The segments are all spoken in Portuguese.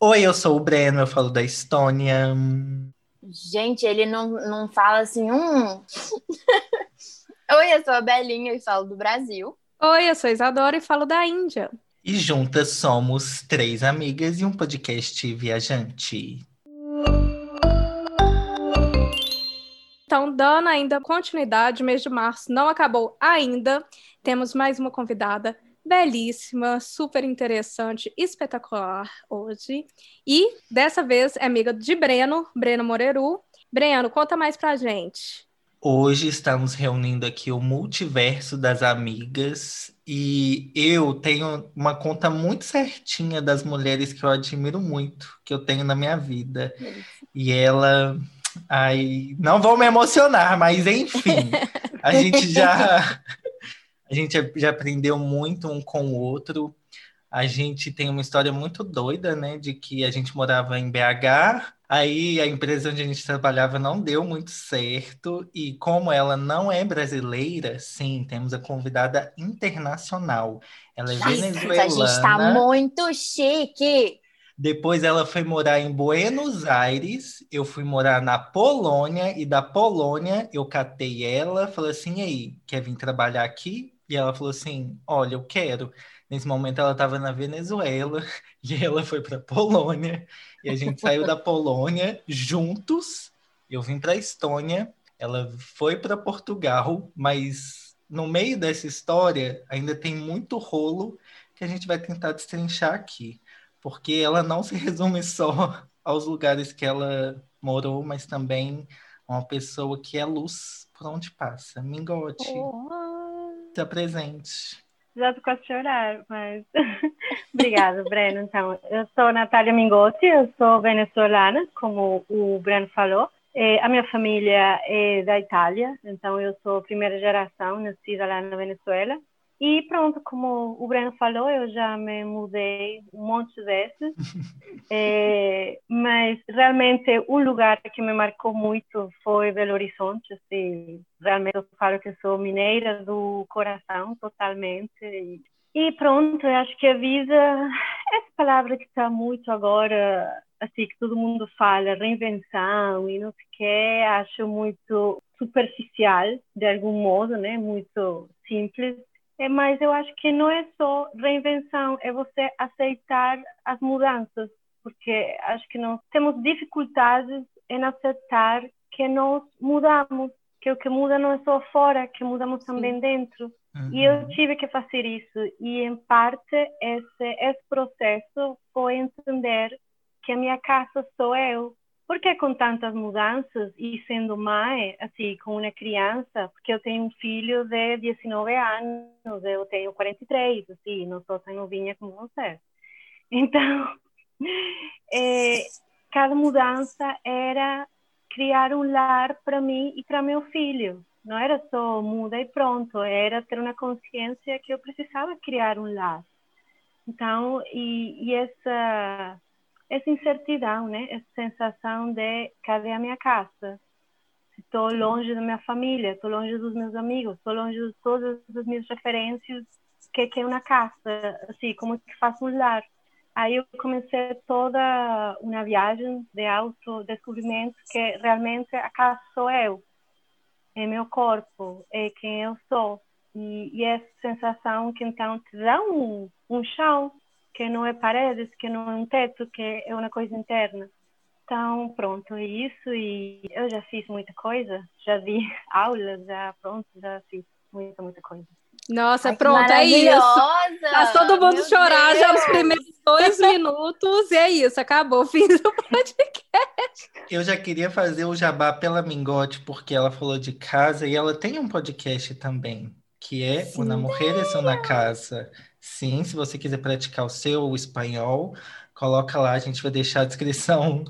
Oi, eu sou o Breno, eu falo da Estônia. Gente, ele não, não fala assim, hum. Oi, eu sou a Belinha e falo do Brasil. Oi, eu sou a Isadora e falo da Índia. E juntas somos três amigas e um podcast viajante. Então, dando ainda continuidade, mês de março não acabou ainda. Temos mais uma convidada belíssima, super interessante, espetacular hoje. E dessa vez é amiga de Breno, Breno Moreru. Breno, conta mais pra gente. Hoje estamos reunindo aqui o multiverso das amigas e eu tenho uma conta muito certinha das mulheres que eu admiro muito, que eu tenho na minha vida. E ela Ai, não vou me emocionar, mas enfim, a gente já a gente já aprendeu muito um com o outro. A gente tem uma história muito doida, né, de que a gente morava em BH, aí a empresa onde a gente trabalhava não deu muito certo e como ela não é brasileira, sim, temos a convidada internacional. Ela é Nossa, venezuelana. A gente está muito chique. Depois ela foi morar em Buenos Aires, eu fui morar na Polônia, e da Polônia eu catei ela, falei assim, aí, quer vir trabalhar aqui? E ela falou assim, olha, eu quero. Nesse momento ela estava na Venezuela, e ela foi para Polônia, e a gente saiu da Polônia juntos, eu vim para Estônia, ela foi para Portugal, mas no meio dessa história ainda tem muito rolo que a gente vai tentar destrinchar aqui porque ela não se resume só aos lugares que ela morou, mas também uma pessoa que é luz por onde passa. Mingote, oh. Se apresente. Já tô quase chorar, mas obrigada, Breno. Então, eu sou Natália Mingotti, eu sou venezuelana, como o Breno falou. É, a minha família é da Itália, então eu sou primeira geração nascida lá na Venezuela. E pronto, como o Breno falou, eu já me mudei um monte de vezes, é, mas realmente o lugar que me marcou muito foi Belo Horizonte. Assim, realmente eu falo que sou mineira do coração totalmente. E, e pronto, eu acho que a vida, essa palavra que está muito agora, assim, que todo mundo fala, reinvenção e não sei o que, acho muito superficial, de algum modo, né? Muito simples é, mas eu acho que não é só reinvenção, é você aceitar as mudanças, porque acho que nós temos dificuldades em aceitar que nós mudamos, que o que muda não é só fora, que mudamos Sim. também dentro. Uhum. E eu tive que fazer isso, e em parte esse, esse processo foi entender que a minha casa sou eu, porque com tantas mudanças e sendo mãe, assim, com uma criança, porque eu tenho um filho de 19 anos, eu tenho 43, assim, não sou tão novinha como você. Então, é, cada mudança era criar um lar para mim e para meu filho. Não era só muda e pronto, era ter uma consciência que eu precisava criar um lar. Então, e, e essa essa incertidão, né? Essa sensação de cadê a minha casa? Estou longe da minha família, estou longe dos meus amigos, estou longe de todas as minhas referências. O que é uma casa? Assim, como que faço um lar? Aí eu comecei toda uma viagem de autodescobrimento que realmente a casa sou eu, é meu corpo, é quem eu sou. E, e essa sensação que então te dá um, um chão que não é paredes, que não é um teto, que é uma coisa interna. Então, pronto, é isso. E eu já fiz muita coisa, já vi aulas, já pronto, já fiz muita, muita coisa. Nossa, Ai, pronto, é isso. Faz todo mundo Meu chorar Deus. já os primeiros dois minutos, e é isso, acabou, fiz o podcast. Eu já queria fazer o jabá pela Mingote, porque ela falou de casa e ela tem um podcast também, que é Sim, Una Mujeres na Casa. Sim, se você quiser praticar o seu espanhol, coloca lá, a gente vai deixar a descrição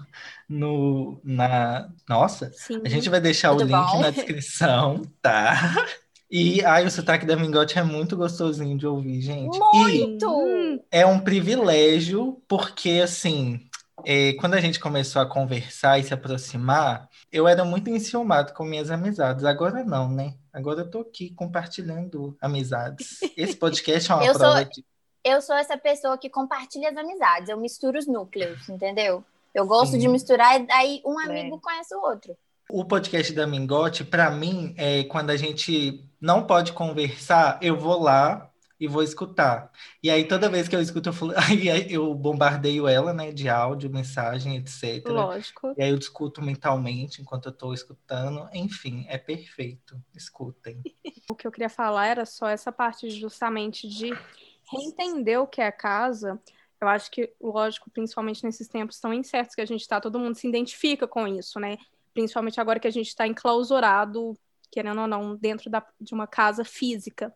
no na nossa, Sim. a gente vai deixar Tudo o link bom? na descrição, tá? E ai, o sotaque da Mingote é muito gostosinho de ouvir, gente. Muito! E é um privilégio, porque assim, é, quando a gente começou a conversar e se aproximar, eu era muito enciumado com minhas amizades. Agora não, né? Agora eu tô aqui compartilhando amizades. Esse podcast é uma eu prova sou... de. eu sou essa pessoa que compartilha as amizades, eu misturo os núcleos, entendeu? Eu gosto Sim. de misturar, e aí um amigo é. conhece o outro. O podcast da Mingote, para mim, é quando a gente não pode conversar, eu vou lá e vou escutar. E aí, toda vez que eu escuto, eu, falo, aí eu bombardeio ela, né, de áudio, mensagem, etc. Lógico. E aí eu discuto mentalmente enquanto eu estou escutando. Enfim, é perfeito. Escutem. o que eu queria falar era só essa parte justamente de reentender o que é casa. Eu acho que, lógico, principalmente nesses tempos tão incertos que a gente está, todo mundo se identifica com isso, né? Principalmente agora que a gente está enclausurado, querendo ou não, dentro da, de uma casa física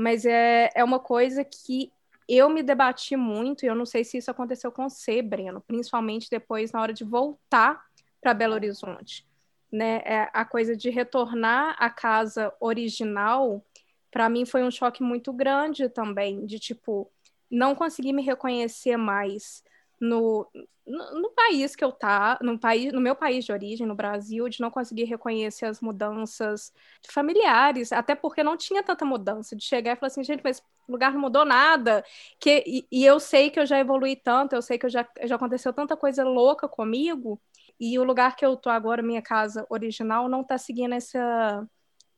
mas é, é uma coisa que eu me debati muito, e eu não sei se isso aconteceu com você, Breno, principalmente depois na hora de voltar para Belo Horizonte. Né? É, a coisa de retornar à casa original, para mim foi um choque muito grande também, de tipo, não conseguir me reconhecer mais no, no, no, país que eu tá, no país, no meu país de origem, no Brasil, de não conseguir reconhecer as mudanças familiares, até porque não tinha tanta mudança, de chegar e falar assim, gente, mas o lugar não mudou nada, que, e, e eu sei que eu já evolui tanto, eu sei que eu já, já aconteceu tanta coisa louca comigo, e o lugar que eu tô agora, minha casa original, não tá seguindo essa,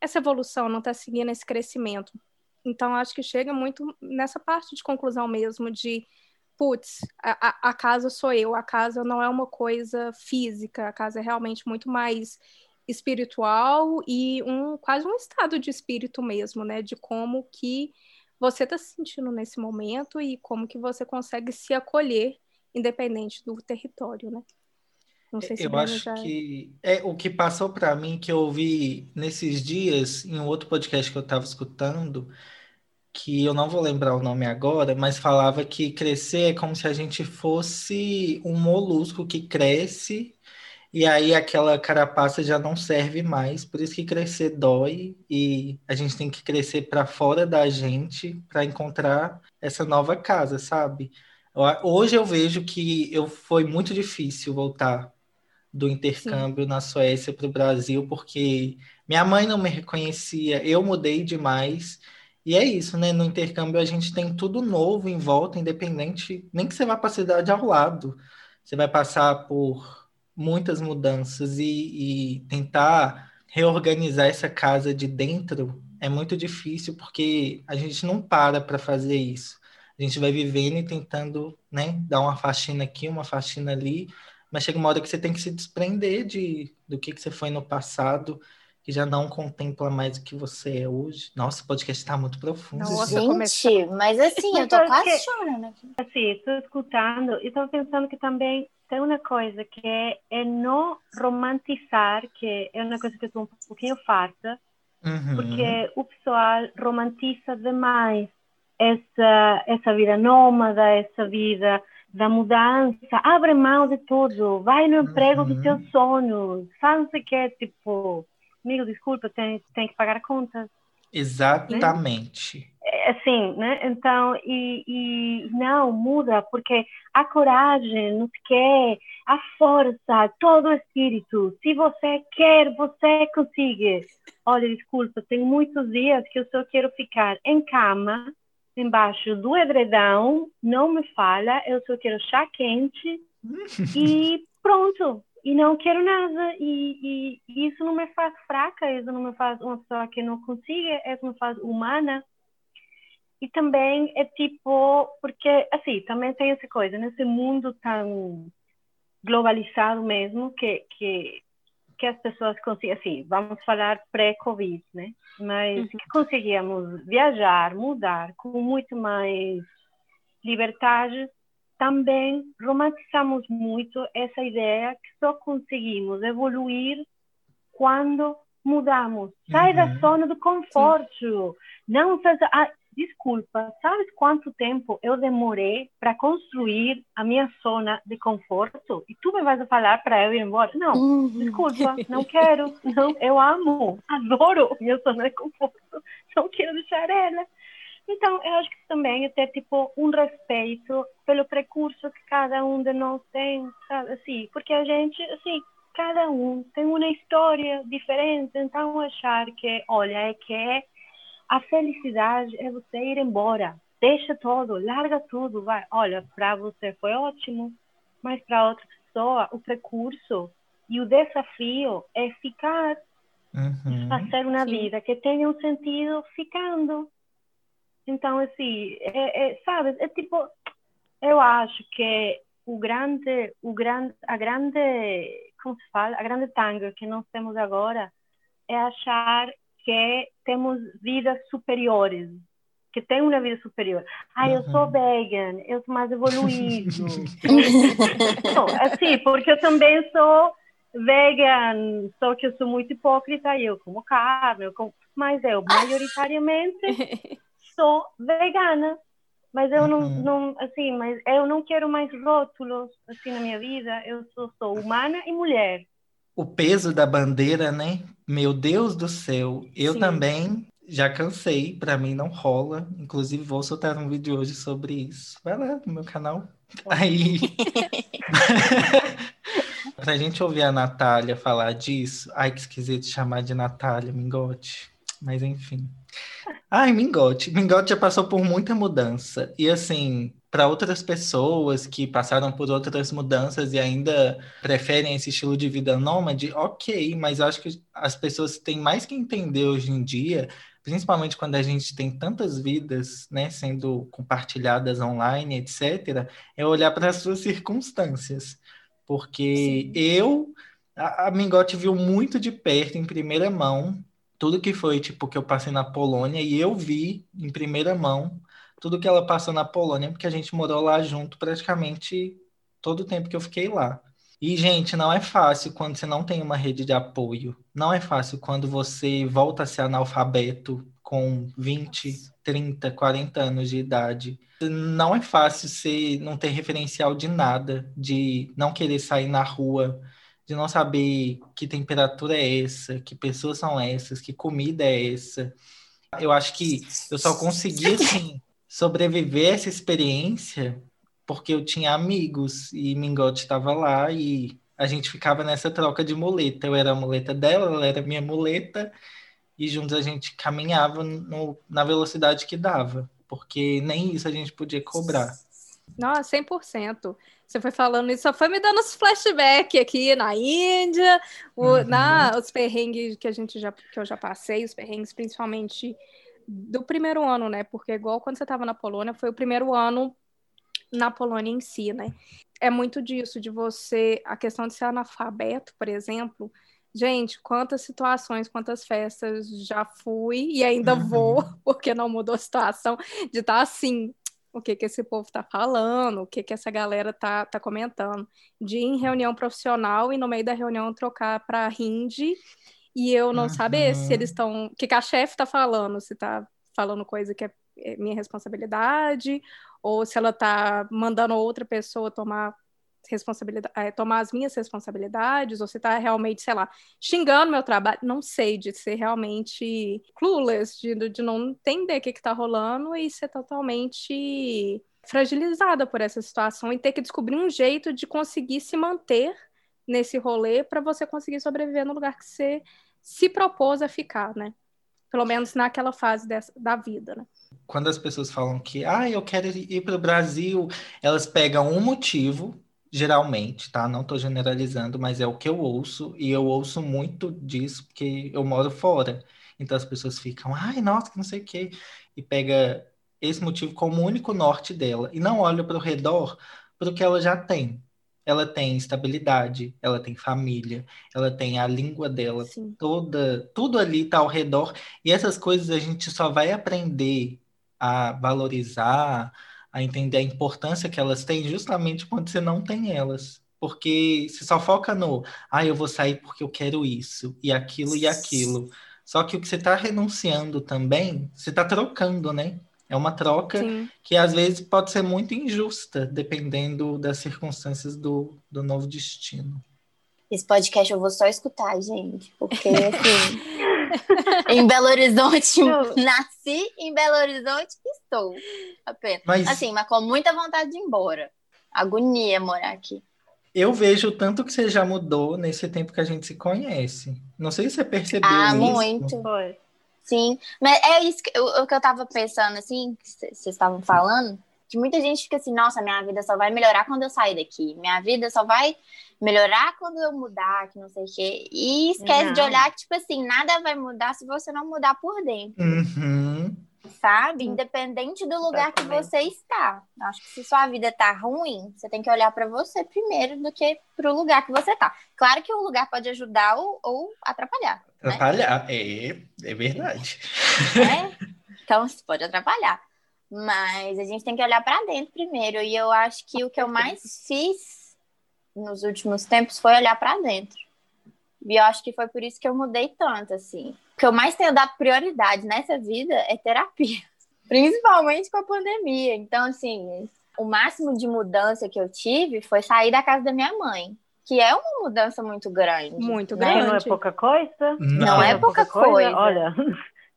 essa evolução, não tá seguindo esse crescimento. Então, acho que chega muito nessa parte de conclusão mesmo, de putz, a, a casa sou eu, a casa não é uma coisa física, a casa é realmente muito mais espiritual e um quase um estado de espírito mesmo, né? De como que você está se sentindo nesse momento e como que você consegue se acolher independente do território, né? Não sei se eu acho já... que é o que passou para mim que eu ouvi nesses dias em um outro podcast que eu estava escutando que eu não vou lembrar o nome agora, mas falava que crescer é como se a gente fosse um molusco que cresce e aí aquela carapaça já não serve mais, por isso que crescer dói e a gente tem que crescer para fora da gente para encontrar essa nova casa, sabe? Hoje eu vejo que eu foi muito difícil voltar do intercâmbio Sim. na Suécia para o Brasil, porque minha mãe não me reconhecia, eu mudei demais. E é isso, né? No intercâmbio a gente tem tudo novo em volta, independente, nem que você vá para a cidade ao lado. Você vai passar por muitas mudanças e, e tentar reorganizar essa casa de dentro é muito difícil porque a gente não para para fazer isso. A gente vai vivendo e tentando, né, dar uma faxina aqui, uma faxina ali, mas chega uma hora que você tem que se desprender de do que, que você foi no passado que já não contempla mais o que você é hoje. Nossa, o podcast está muito profundo. Nossa, gente, mas assim, eu tô quase chorando aqui. Assim, estou escutando e estou pensando que também tem uma coisa que é, é não romantizar, que é uma coisa que eu estou um pouquinho farta, uhum. porque o pessoal romantiza demais essa, essa vida nômada, essa vida da mudança, abre mão de tudo, vai no emprego uhum. dos teus sonhos, faz o que, tipo amigo, desculpa, tem, tem que pagar contas. Exatamente. Né? É, assim, né? Então, e, e não, muda, porque a coragem nos quer, a força, todo o espírito. Se você quer, você consegue. Olha, desculpa, tem muitos dias que eu só quero ficar em cama, embaixo do edredão, não me fala, eu só quero chá quente e pronto e não quero nada. E, e, e, isso não me faz fraca, isso não me faz uma pessoa que não consiga, isso me faz humana. E também é tipo, porque assim, também tem essa coisa, nesse mundo tão globalizado mesmo, que, que, que as pessoas conseguem, assim, vamos falar pré-Covid, né? Mas uhum. que conseguíamos viajar, mudar com muito mais liberdade também romantizamos muito essa ideia que só conseguimos evoluir quando mudamos. Sai uhum. da zona do conforto. Sim. Não faz. Ah, desculpa, sabes quanto tempo eu demorei para construir a minha zona de conforto? E tu me vais falar para eu ir embora? Não, uhum. desculpa, não quero. Não, eu amo, adoro minha zona de conforto. Não quero deixar ela. Então, eu acho que também é ter tipo um respeito pelo percurso que cada um de nós tem, sabe? Assim, porque a gente, assim, cada um tem uma história diferente, então achar que, olha, é que a felicidade é você ir embora. deixa tudo, larga tudo, vai. Olha, para você foi ótimo, mas para outra pessoa o percurso e o desafio é ficar, Uhum. fazer uma Sim. vida que tenha um sentido ficando. Então, assim, é, é, sabe, é tipo, eu acho que o grande, o grande, a grande, como se fala, a grande tanga que nós temos agora é achar que temos vidas superiores, que tem uma vida superior. Ah, eu sou Uhum. vegan, eu sou mais evoluído. Não, assim, porque eu também sou vegan, só que eu sou muito hipócrita eu como carne, eu como... mas eu maioritariamente sou vegana. Mas eu não, Uhum. não, assim, mas eu não quero mais rótulos assim na minha vida. Eu sou, sou humana e mulher. O peso da bandeira, né? Meu Deus do céu. Eu Sim. também já cansei, pra mim não rola. Inclusive, vou soltar um vídeo hoje sobre isso. Vai lá no meu canal. Aí. Pra gente ouvir a Natália falar disso. Ai, que esquisito chamar de Natália, Mingote. Mas enfim. Ai, Mingote. Mingote já passou por muita mudança. E assim, para outras pessoas que passaram por outras mudanças e ainda preferem esse estilo de vida nômade, ok, mas eu acho que as pessoas têm mais que entender hoje em dia, principalmente quando a gente tem tantas vidas, né, sendo compartilhadas online, etc., é olhar para as suas circunstâncias. Porque eu, a, a Mingote viu muito de perto, em primeira mão, tudo que foi, tipo, que eu passei na Polônia, e eu vi em primeira mão tudo que ela passou na Polônia, porque a gente morou lá junto praticamente todo o tempo que eu fiquei lá. E, gente, não é fácil quando você não tem uma rede de apoio. Não é fácil quando você volta a ser analfabeto com 20, 30, 40 anos de idade. Não é fácil você não ter referencial de nada, de não querer sair na rua, de não saber que temperatura é essa, que pessoas são essas, que comida é essa. Eu acho que eu só consegui, assim, sobreviver a essa experiência porque eu tinha amigos e Mingote estava lá e a gente ficava nessa troca de muleta. Eu era a muleta dela, ela era a minha muleta e juntos a gente caminhava no, na velocidade que dava, porque nem isso a gente podia cobrar. Nossa, 100%. Você foi falando isso, só foi me dando os flashbacks aqui na Índia, o- Uhum. na, os perrengues que a gente já, que eu já passei, os perrengues principalmente do primeiro ano, né? Porque igual quando você estava na Polônia, foi o primeiro ano na Polônia em si, né? É muito disso, de você, a questão de ser analfabeto, por exemplo. Gente, quantas situações, quantas festas já fui e ainda Uhum. vou, porque não mudou a situação, de estar assim, o que que esse povo tá falando, o que que essa galera tá, tá comentando. De ir em reunião profissional e no meio da reunião trocar para hindi e eu não saber se Uhum. eles estão, o que que a chefe tá falando, se tá falando coisa que é é minha responsabilidade ou se ela tá mandando outra pessoa tomar responsabilidade, é, tomar as minhas responsabilidades, ou se tá realmente, sei lá, xingando meu trabalho, não sei, de ser realmente clueless, de, de não entender o que que tá rolando e ser totalmente fragilizada por essa situação e ter que descobrir um jeito de conseguir se manter nesse rolê para você conseguir sobreviver no lugar que você se propôs a ficar, né? Pelo menos naquela fase dessa, da vida, né? Quando as pessoas falam que, ah, eu quero ir para o Brasil, elas pegam um motivo, geralmente, tá? Não estou generalizando, mas é o que eu ouço, e eu ouço muito disso porque eu moro fora. Então as pessoas ficam, ai, nossa, que não sei o quê, e pega esse motivo como o único norte dela, e não olha para o redor para o que ela já tem. Ela tem estabilidade, ela tem família, ela tem a língua dela Sim. toda, tudo ali está ao redor, e essas coisas a gente só vai aprender a valorizar, a entender a importância que elas têm justamente quando você não tem elas. Porque você só foca no, ah, eu vou sair porque eu quero isso, e aquilo e aquilo. Só que o que você está renunciando também, você está trocando, né? É uma troca Sim. que às vezes pode ser muito injusta, dependendo das circunstâncias do, do novo destino. Esse podcast eu vou só escutar, gente. Porque, assim, em Belo Horizonte, Eu- nasci em Belo Horizonte e estou. Apenas. Mas Assim, mas com muita vontade de ir embora. Agonia morar aqui. Eu vejo o tanto que você já mudou nesse tempo que a gente se conhece. Não sei se você percebeu Ah, isso. muito. Foi. Sim, mas é isso que, o, o que eu tava pensando, assim, que vocês estavam falando, que muita gente fica assim, nossa, minha vida só vai melhorar quando eu sair daqui, minha vida só vai melhorar quando eu mudar, que não sei o quê. E esquece não. de olhar que, tipo assim, nada vai mudar se você não mudar por dentro. Uhum. Sabe? Independente do lugar que você está. Acho que se sua vida tá ruim, você tem que olhar para você primeiro do que para o lugar que você tá. Claro que o lugar pode ajudar ou, ou atrapalhar. Né? Atrapalhar, né? é, é verdade. É? Então, isso pode atrapalhar. Mas a gente tem que olhar para dentro primeiro. E eu acho que o que eu mais fiz nos últimos tempos foi olhar para dentro. E eu acho que foi por isso que eu mudei tanto, assim. O que eu mais tenho dado prioridade nessa vida é terapia. Principalmente com a pandemia. Então, assim, o máximo de mudança que eu tive foi sair da casa da minha mãe. Que é uma mudança muito grande. Muito né? grande. Não é pouca coisa? Não, não é, pouca, pouca coisa. coisa. Olha,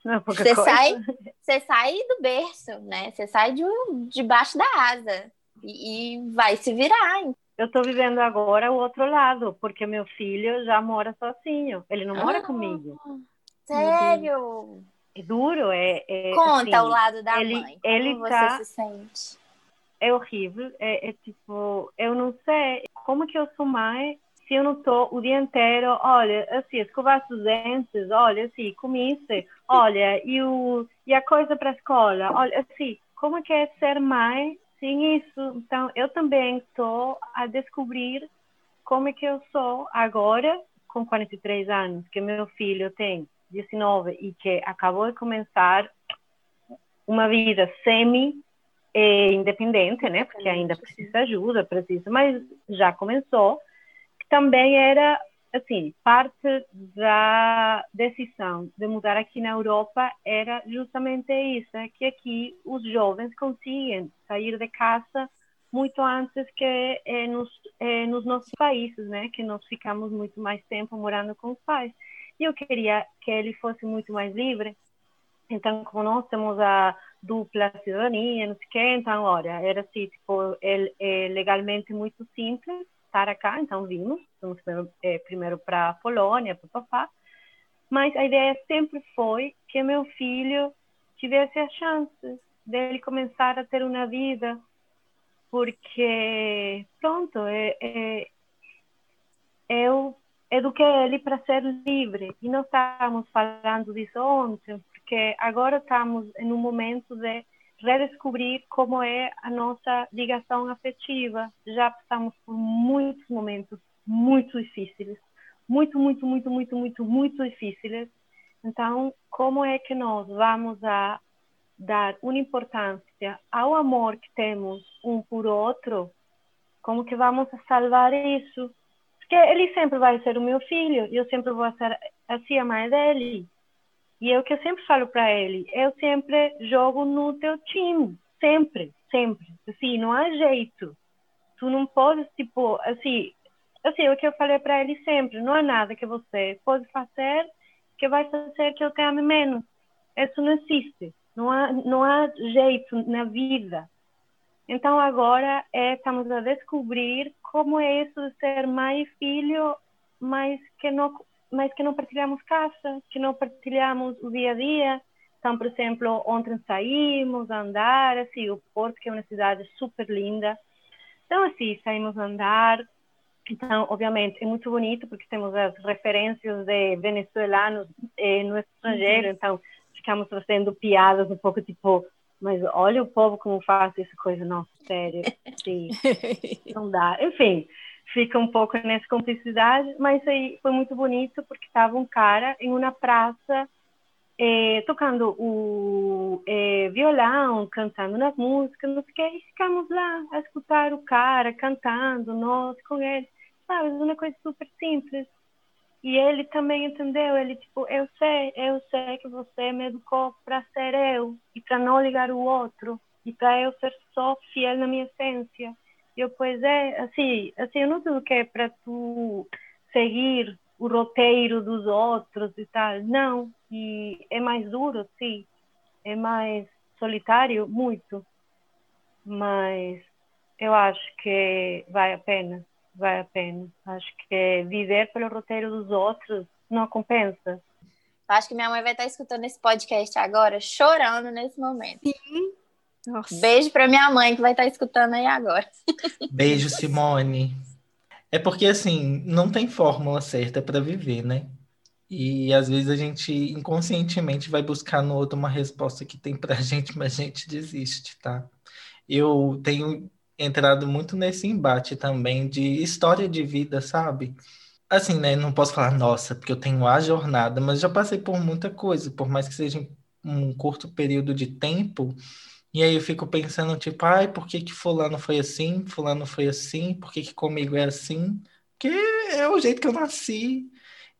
não você coisa. Sai, você sai do berço, né? Você sai de, debaixo da asa e, e vai se virar. Eu estou vivendo agora o outro lado, porque meu filho já mora sozinho. Ele não mora ah, comigo. Sério? É duro, é. é Conta assim, o lado da ele, mãe. Como ele você tá, se sente? É horrível. É, é tipo, eu não sei como que eu sou mãe se eu não estou o dia inteiro, olha, assim, escovar os dentes, olha, assim, comiste, olha, e, o, e a coisa para a escola, olha, assim, como que é ser mãe sem isso? Então, eu também estou a descobrir como é que eu sou agora, com 43 anos, que meu filho tem 19 e que acabou de começar uma vida semi independente, né? Porque ainda precisa de ajuda, precisa, mas já começou também era assim, parte da decisão de mudar aqui na Europa era justamente isso, é que aqui os jovens conseguem sair de casa muito antes que é, nos, é, nos nossos países, né? Que nós ficamos muito mais tempo morando com os pais. E eu queria que ele fosse muito mais livre. Então, como nós temos a dupla cidadania, não sei o quê, então, olha, era assim, tipo, é, é legalmente muito simples estar cá, então vimos, fomos primeiro, é, primeiro para a Polônia, para papá, mas a ideia sempre foi que meu filho tivesse a chance dele começar a ter uma vida, porque, pronto, é, é, eu eduquei ele para ser livre, e nós estávamos falando disso ontem, porque agora estamos em um momento de redescobrir como é a nossa ligação afetiva. Já passamos por muitos momentos muito difíceis, muito, muito, muito, muito, muito, muito difíceis. Então, como é que nós vamos a dar uma importância ao amor que temos um por outro? Como que vamos salvar isso? Porque ele sempre vai ser o meu filho, eu sempre vou ser assim a mãe dele. E é o que eu sempre falo para ele, eu sempre jogo no teu time, sempre, sempre. Assim, não há jeito. Tu não podes, tipo, assim, assim, é o que eu falei para ele sempre, não há nada que você pode fazer que vai fazer que eu te ame menos. Isso não existe. Não há, não há jeito na vida. Então agora é, estamos a descobrir como é isso de ser mãe e filho, mas que não mas que não partilhamos casa, que não partilhamos o dia a dia. Então, por exemplo, ontem saímos a andar, assim, o Porto, que é uma cidade super linda. Então, assim, saímos a andar. Então, obviamente, é muito bonito porque temos as referências de venezuelanos eh, no estrangeiro. Uhum. Então, ficamos fazendo piadas um pouco tipo, mas olha o povo como faz essa coisa. Não, sério, sim, não dá. Enfim, fica um pouco nessa cumplicidade, mas aí foi muito bonito porque estava um cara em uma praça eh, tocando o eh, violão, cantando nas músicas, não sei o que, e ficamos lá a escutar o cara cantando, nós com ele, sabe, uma coisa super simples. E ele também entendeu, ele tipo, eu sei, eu sei que você me educou para ser eu e para não ligar o outro e para eu ser só fiel na minha essência eu, pois é, assim, assim, eu não digo que é para tu seguir o roteiro dos outros e tal, não. E é mais duro, sim. É mais solitário, muito. Mas eu acho que vale a pena, vale a pena. Acho que viver pelo roteiro dos outros não compensa. Eu acho que minha mãe vai estar escutando esse podcast agora, chorando nesse momento. Sim. Nossa. Beijo para minha mãe que vai estar escutando aí agora. Beijo, Simone. É porque assim, não tem fórmula certa para viver, né? E às vezes a gente inconscientemente vai buscar no outro uma resposta que tem pra gente, mas a gente desiste, tá? Eu tenho entrado muito nesse embate também de história de vida, sabe? Assim, né? Não posso falar, nossa, porque eu tenho a jornada, mas já passei por muita coisa, por mais que seja um curto período de tempo. E aí eu fico pensando, tipo, ai, por que que fulano foi assim, fulano foi assim, por que que comigo é assim? Porque é o jeito que eu nasci.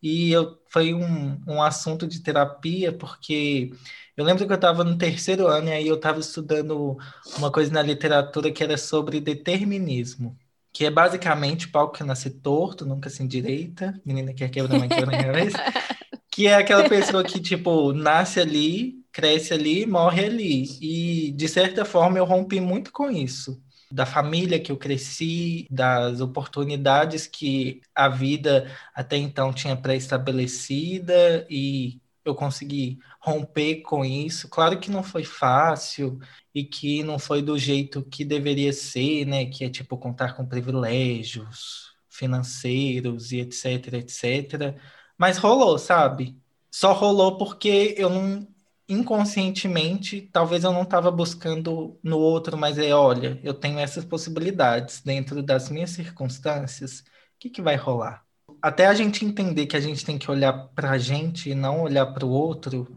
E eu, foi um, um assunto de terapia, porque eu lembro que eu estava no terceiro ano e aí eu estava estudando uma coisa na literatura que era sobre determinismo, que é basicamente pau que nasce torto, nunca se endireita, menina que quebra mãe quebra cabeça, que é aquela pessoa que, tipo, nasce ali, cresce ali, morre ali. E, de certa forma, eu rompi muito com isso da família que eu cresci, das oportunidades que a vida até então tinha pré-estabelecida e eu consegui romper com isso. Claro que não foi fácil e que não foi do jeito que deveria ser, né? Que é tipo contar com privilégios financeiros e etc, etc. Mas rolou, sabe? Só rolou porque eu não inconscientemente, talvez eu não estava buscando no outro, mas é, olha, eu tenho essas possibilidades dentro das minhas circunstâncias, o que, que vai rolar? Até a gente entender que a gente tem que olhar para a gente e não olhar para o outro,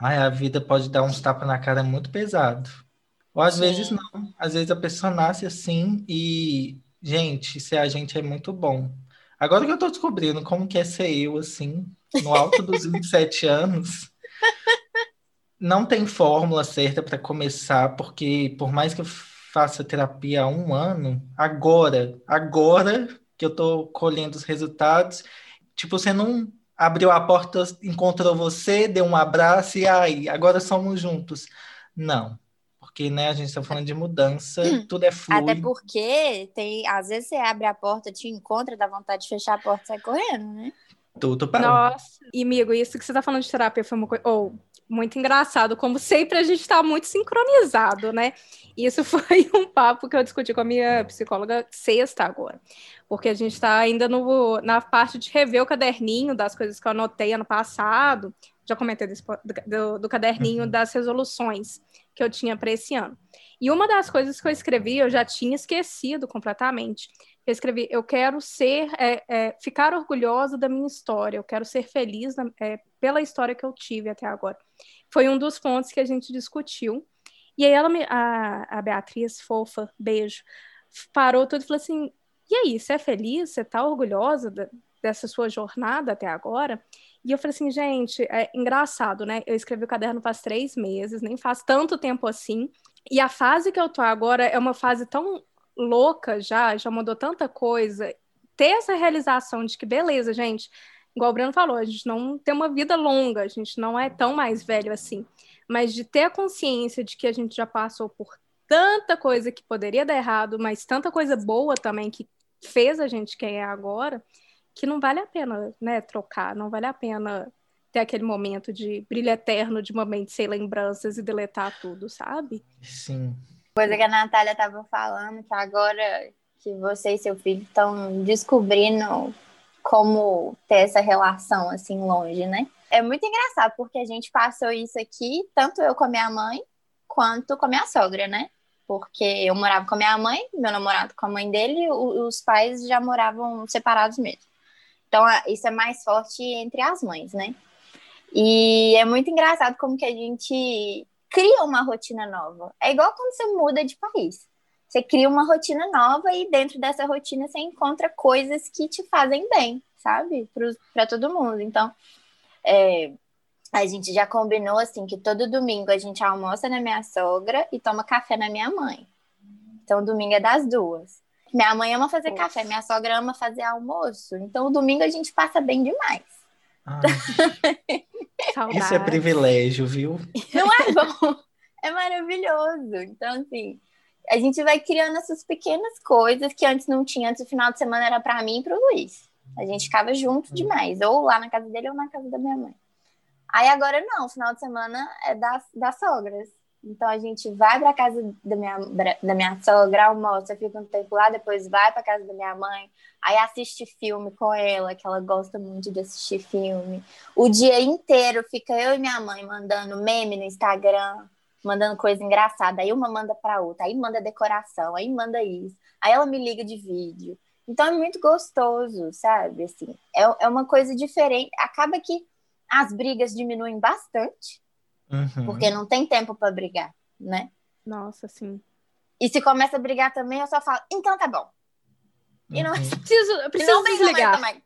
ai, a vida pode dar uns tapas na cara muito pesado. Ou às Sim. vezes não, às vezes a pessoa nasce assim e, gente, ser a gente é muito bom. Agora que eu estou descobrindo como que é ser eu, assim, no alto dos 27 anos, não tem fórmula certa para começar, porque por mais que eu faça terapia há um ano, agora, agora que eu estou colhendo os resultados, tipo, você não abriu a porta, encontrou você, deu um abraço e aí, agora somos juntos. Não. Porque, né, a gente está falando de mudança, hum, tudo é fluido. Até porque tem, às vezes você abre a porta, te encontra, dá vontade de fechar a porta e sai correndo, né? Tudo para Nossa, e amigo, isso que você está falando de terapia foi uma coisa. Ou, muito engraçado. Como sempre, a gente está muito sincronizado, né? Isso foi um papo que eu discuti com a minha psicóloga sexta agora. Porque a gente está ainda no, na parte de rever o caderninho das coisas que eu anotei ano passado. Já comentei desse, do, do caderninho uhum. das resoluções que eu tinha para esse ano. E uma das coisas que eu escrevi, eu já tinha esquecido completamente. Eu escrevi: eu quero ser, é, é, ficar orgulhosa da minha história, eu quero ser feliz na, é, pela história que eu tive até agora. Foi um dos pontos que a gente discutiu. E aí ela me, a, a Beatriz, fofa, beijo, parou tudo e falou assim: e aí, você é feliz? Você está orgulhosa da, dessa sua jornada até agora? E eu falei assim, gente, é engraçado, né? Eu escrevi o caderno faz três meses, nem faz tanto tempo assim. E a fase que eu tô agora é uma fase tão louca já, já mudou tanta coisa. Ter essa realização de que, beleza, gente, igual o Breno falou, a gente não tem uma vida longa, a gente não é tão mais velho assim. Mas de ter a consciência de que a gente já passou por tanta coisa que poderia dar errado, mas tanta coisa boa também que fez a gente quem é agora, que não vale a pena, né, trocar, não vale a pena ter aquele momento de brilho eterno de momento sem lembranças e deletar tudo, sabe? Sim. Coisa que a Natália estava falando, que agora que você e seu filho estão descobrindo como ter essa relação assim longe, né? É muito engraçado, porque a gente passou isso aqui, tanto eu com a minha mãe, quanto com a minha sogra, né? Porque eu morava com a minha mãe, meu namorado com a mãe dele, os pais já moravam separados mesmo. Então, isso é mais forte entre as mães, né? E é muito engraçado como que a gente cria uma rotina nova. É igual quando você muda de país. Você cria uma rotina nova e dentro dessa rotina você encontra coisas que te fazem bem, sabe? Para todo mundo. Então, é, a gente já combinou assim que todo domingo a gente almoça na minha sogra e toma café na minha mãe. Então, domingo é das duas. Minha mãe ama fazer Nossa. café, minha sogra ama fazer almoço. Então, o domingo a gente passa bem demais. Isso é privilégio, viu? Não é bom? É maravilhoso. Então, assim, a gente vai criando essas pequenas coisas que antes não tinha. Antes o final de semana era para mim e para o Luiz. A gente ficava junto demais, ou lá na casa dele ou na casa da minha mãe. Aí agora não, final de semana é das, das sogras. Então a gente vai para casa da minha, da minha sogra, almoça, fica um tempo lá, depois vai para casa da minha mãe, aí assiste filme com ela, que ela gosta muito de assistir filme. O dia inteiro fica eu e minha mãe mandando meme no Instagram, mandando coisa engraçada. Aí uma manda para outra, aí manda decoração, aí manda isso. Aí ela me liga de vídeo. Então é muito gostoso, sabe? Assim, é, é uma coisa diferente. Acaba que as brigas diminuem bastante Uhum. Porque não tem tempo para brigar, né? Nossa, sim. E se começa a brigar também, eu só falo, então tá bom. E não, uhum. preciso, eu preciso não desligar. Também.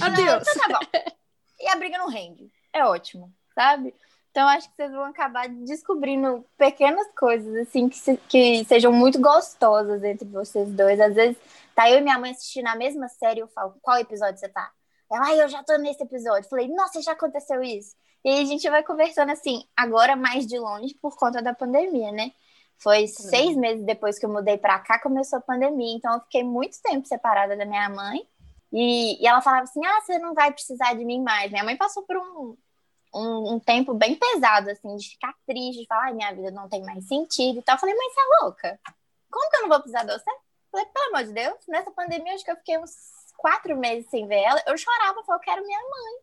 Adeus. Então tá bom. E a briga não rende. É ótimo, sabe? Então acho que vocês vão acabar descobrindo pequenas coisas assim que, se, que sejam muito gostosas entre vocês dois. Às vezes tá eu e minha mãe assistindo a mesma série, eu falo, qual episódio você tá? Ela, ah, eu já tô nesse episódio. Falei, nossa, já aconteceu isso. E a gente vai conversando assim, agora mais de longe por conta da pandemia, né? Foi seis meses depois que eu mudei para cá, começou a pandemia. Então eu fiquei muito tempo separada da minha mãe. E, e, ela falava assim: ah, você não vai precisar de mim mais. Minha mãe passou por um, um, um tempo bem pesado, assim, de ficar triste, de falar: minha vida não tem mais sentido. Então eu falei: mãe, você é louca? Como que eu não vou precisar de você? Eu falei: pelo amor de Deus, nessa pandemia, acho que eu fiquei uns quatro meses sem ver ela. Eu chorava, falei: eu quero minha mãe.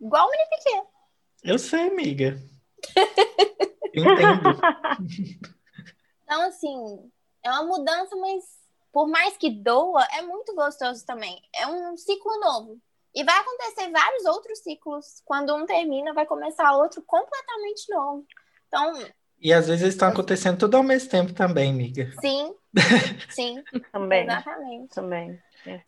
Igual o menino pequeno. Eu sei, amiga. Entendo. Então, assim, é uma mudança, mas por mais que doa, é muito gostoso também. É um ciclo novo. E vai acontecer vários outros ciclos. Quando um termina, vai começar outro completamente novo. Então. E às vezes estão acontecendo tudo ao mesmo tempo também, amiga. Sim, sim. também. Exatamente. Também.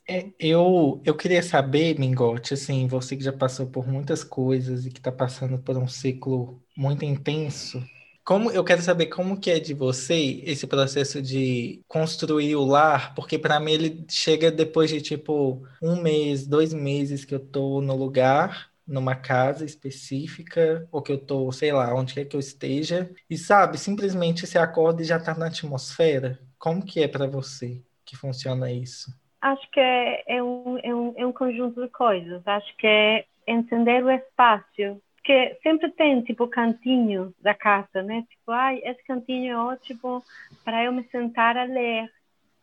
É, eu, eu queria saber, Mingote, assim, você que já passou por muitas coisas e que está passando por um ciclo muito intenso, como eu quero saber como que é de você esse processo de construir o lar, porque para mim ele chega depois de tipo um mês, dois meses que eu tô no lugar, numa casa específica, ou que eu tô, sei lá, onde quer que eu esteja, e sabe, simplesmente você acorda e já tá na atmosfera. Como que é para você que funciona isso? Acho que é, é, um, é, um, é um conjunto de coisas. Acho que é entender o espaço. Porque sempre tem, tipo, cantinho da casa, né? Tipo, ai, esse cantinho é ótimo para eu me sentar a ler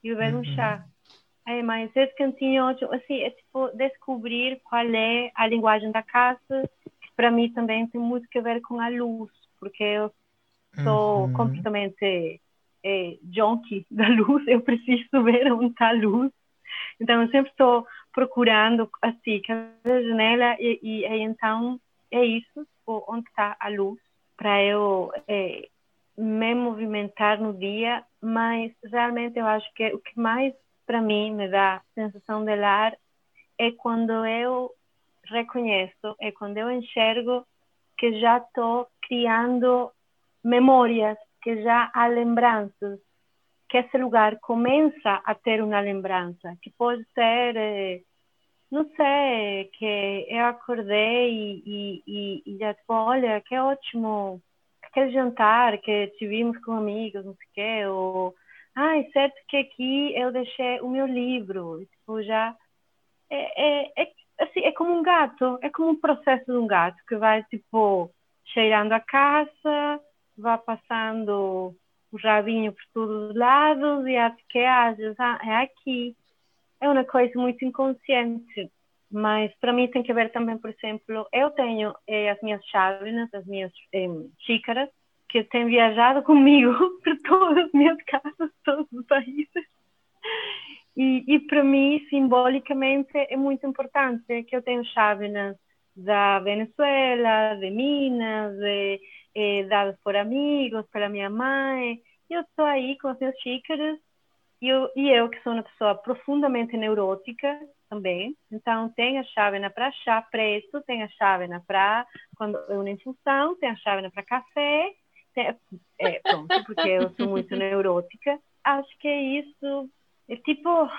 e beber uhum. um chá. Ai, mas esse cantinho é ótimo. Assim, é tipo, descobrir qual é a linguagem da casa, que para mim também tem muito a ver com a luz, porque eu sou uhum. completamente é, junkie da luz, eu preciso ver onde está a luz então, eu sempre estou procurando, assim, cada janela, e, e, e então é isso, onde está a luz, para eu é, me movimentar no dia, mas realmente eu acho que o que mais para mim me dá sensação de lar é quando eu reconheço, é quando eu enxergo que já estou criando memórias, que já há lembranças, que esse lugar começa a ter uma lembrança, que pode ser, eh, não sei, que eu acordei e, e, e já tipo, olha, que ótimo, aquele jantar que tivemos com amigos, não sei o quê, ou, ai, certo que aqui eu deixei o meu livro, tipo, já, é, é, é, assim, é como um gato, é como um processo de um gato, que vai, tipo, cheirando a casa, vai passando o rabinho por todos os lados e acho que hajas, ah, é aqui. É uma coisa muito inconsciente, mas para mim tem que ver também, por exemplo, eu tenho eh, as minhas chávenas, as minhas eh, xícaras, que têm viajado comigo por todas as minhas casas, todos os países. E, e para mim, simbolicamente, é muito importante que eu tenho chávenas da Venezuela, de Minas, de eh, dadas por amigos, pela minha mãe. Eu estou aí com as minhas xícaras. E eu, e eu, que sou uma pessoa profundamente neurótica também, então tem a chávena para chá preto, tem a chávena para quando é uma infusão, tem a chávena para café. É, pronto, porque eu sou muito neurótica. Acho que é isso. É tipo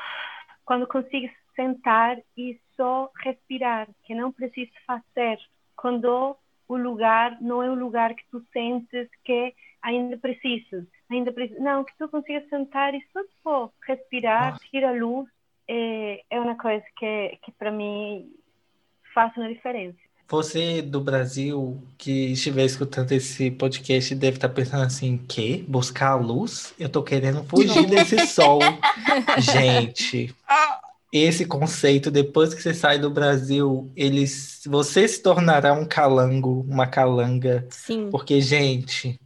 quando consigo sentar e só respirar, que não preciso fazer. Quando o lugar não é um lugar que tu sentes que ainda precisas, ainda precisas. Não, que tu consigas sentar e só tipo, respirar, tirar a luz, é, é uma coisa que, que para mim faz uma diferença. Você do Brasil que estiver escutando esse podcast deve estar pensando assim, que? Buscar a luz? Eu tô querendo fugir desse sol. Gente, esse conceito, depois que você sai do Brasil, eles, você se tornará um calango, uma calanga. Sim. Porque, gente,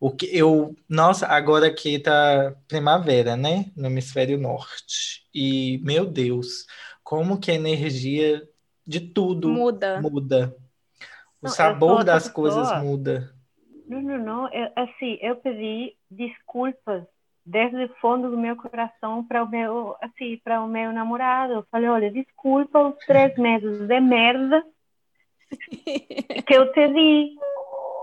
o que eu, nossa, agora aqui tá primavera, né? No hemisfério norte. E, meu Deus, como que a energia de tudo Muda. muda. O Não, sabor das coisas pessoa. muda. Não, não, não. Eu, assim, eu pedi desculpas desde o fundo do meu coração para o meu, assim, para o meu namorado. Eu falei, olha, desculpa os três meses de merda que eu te di.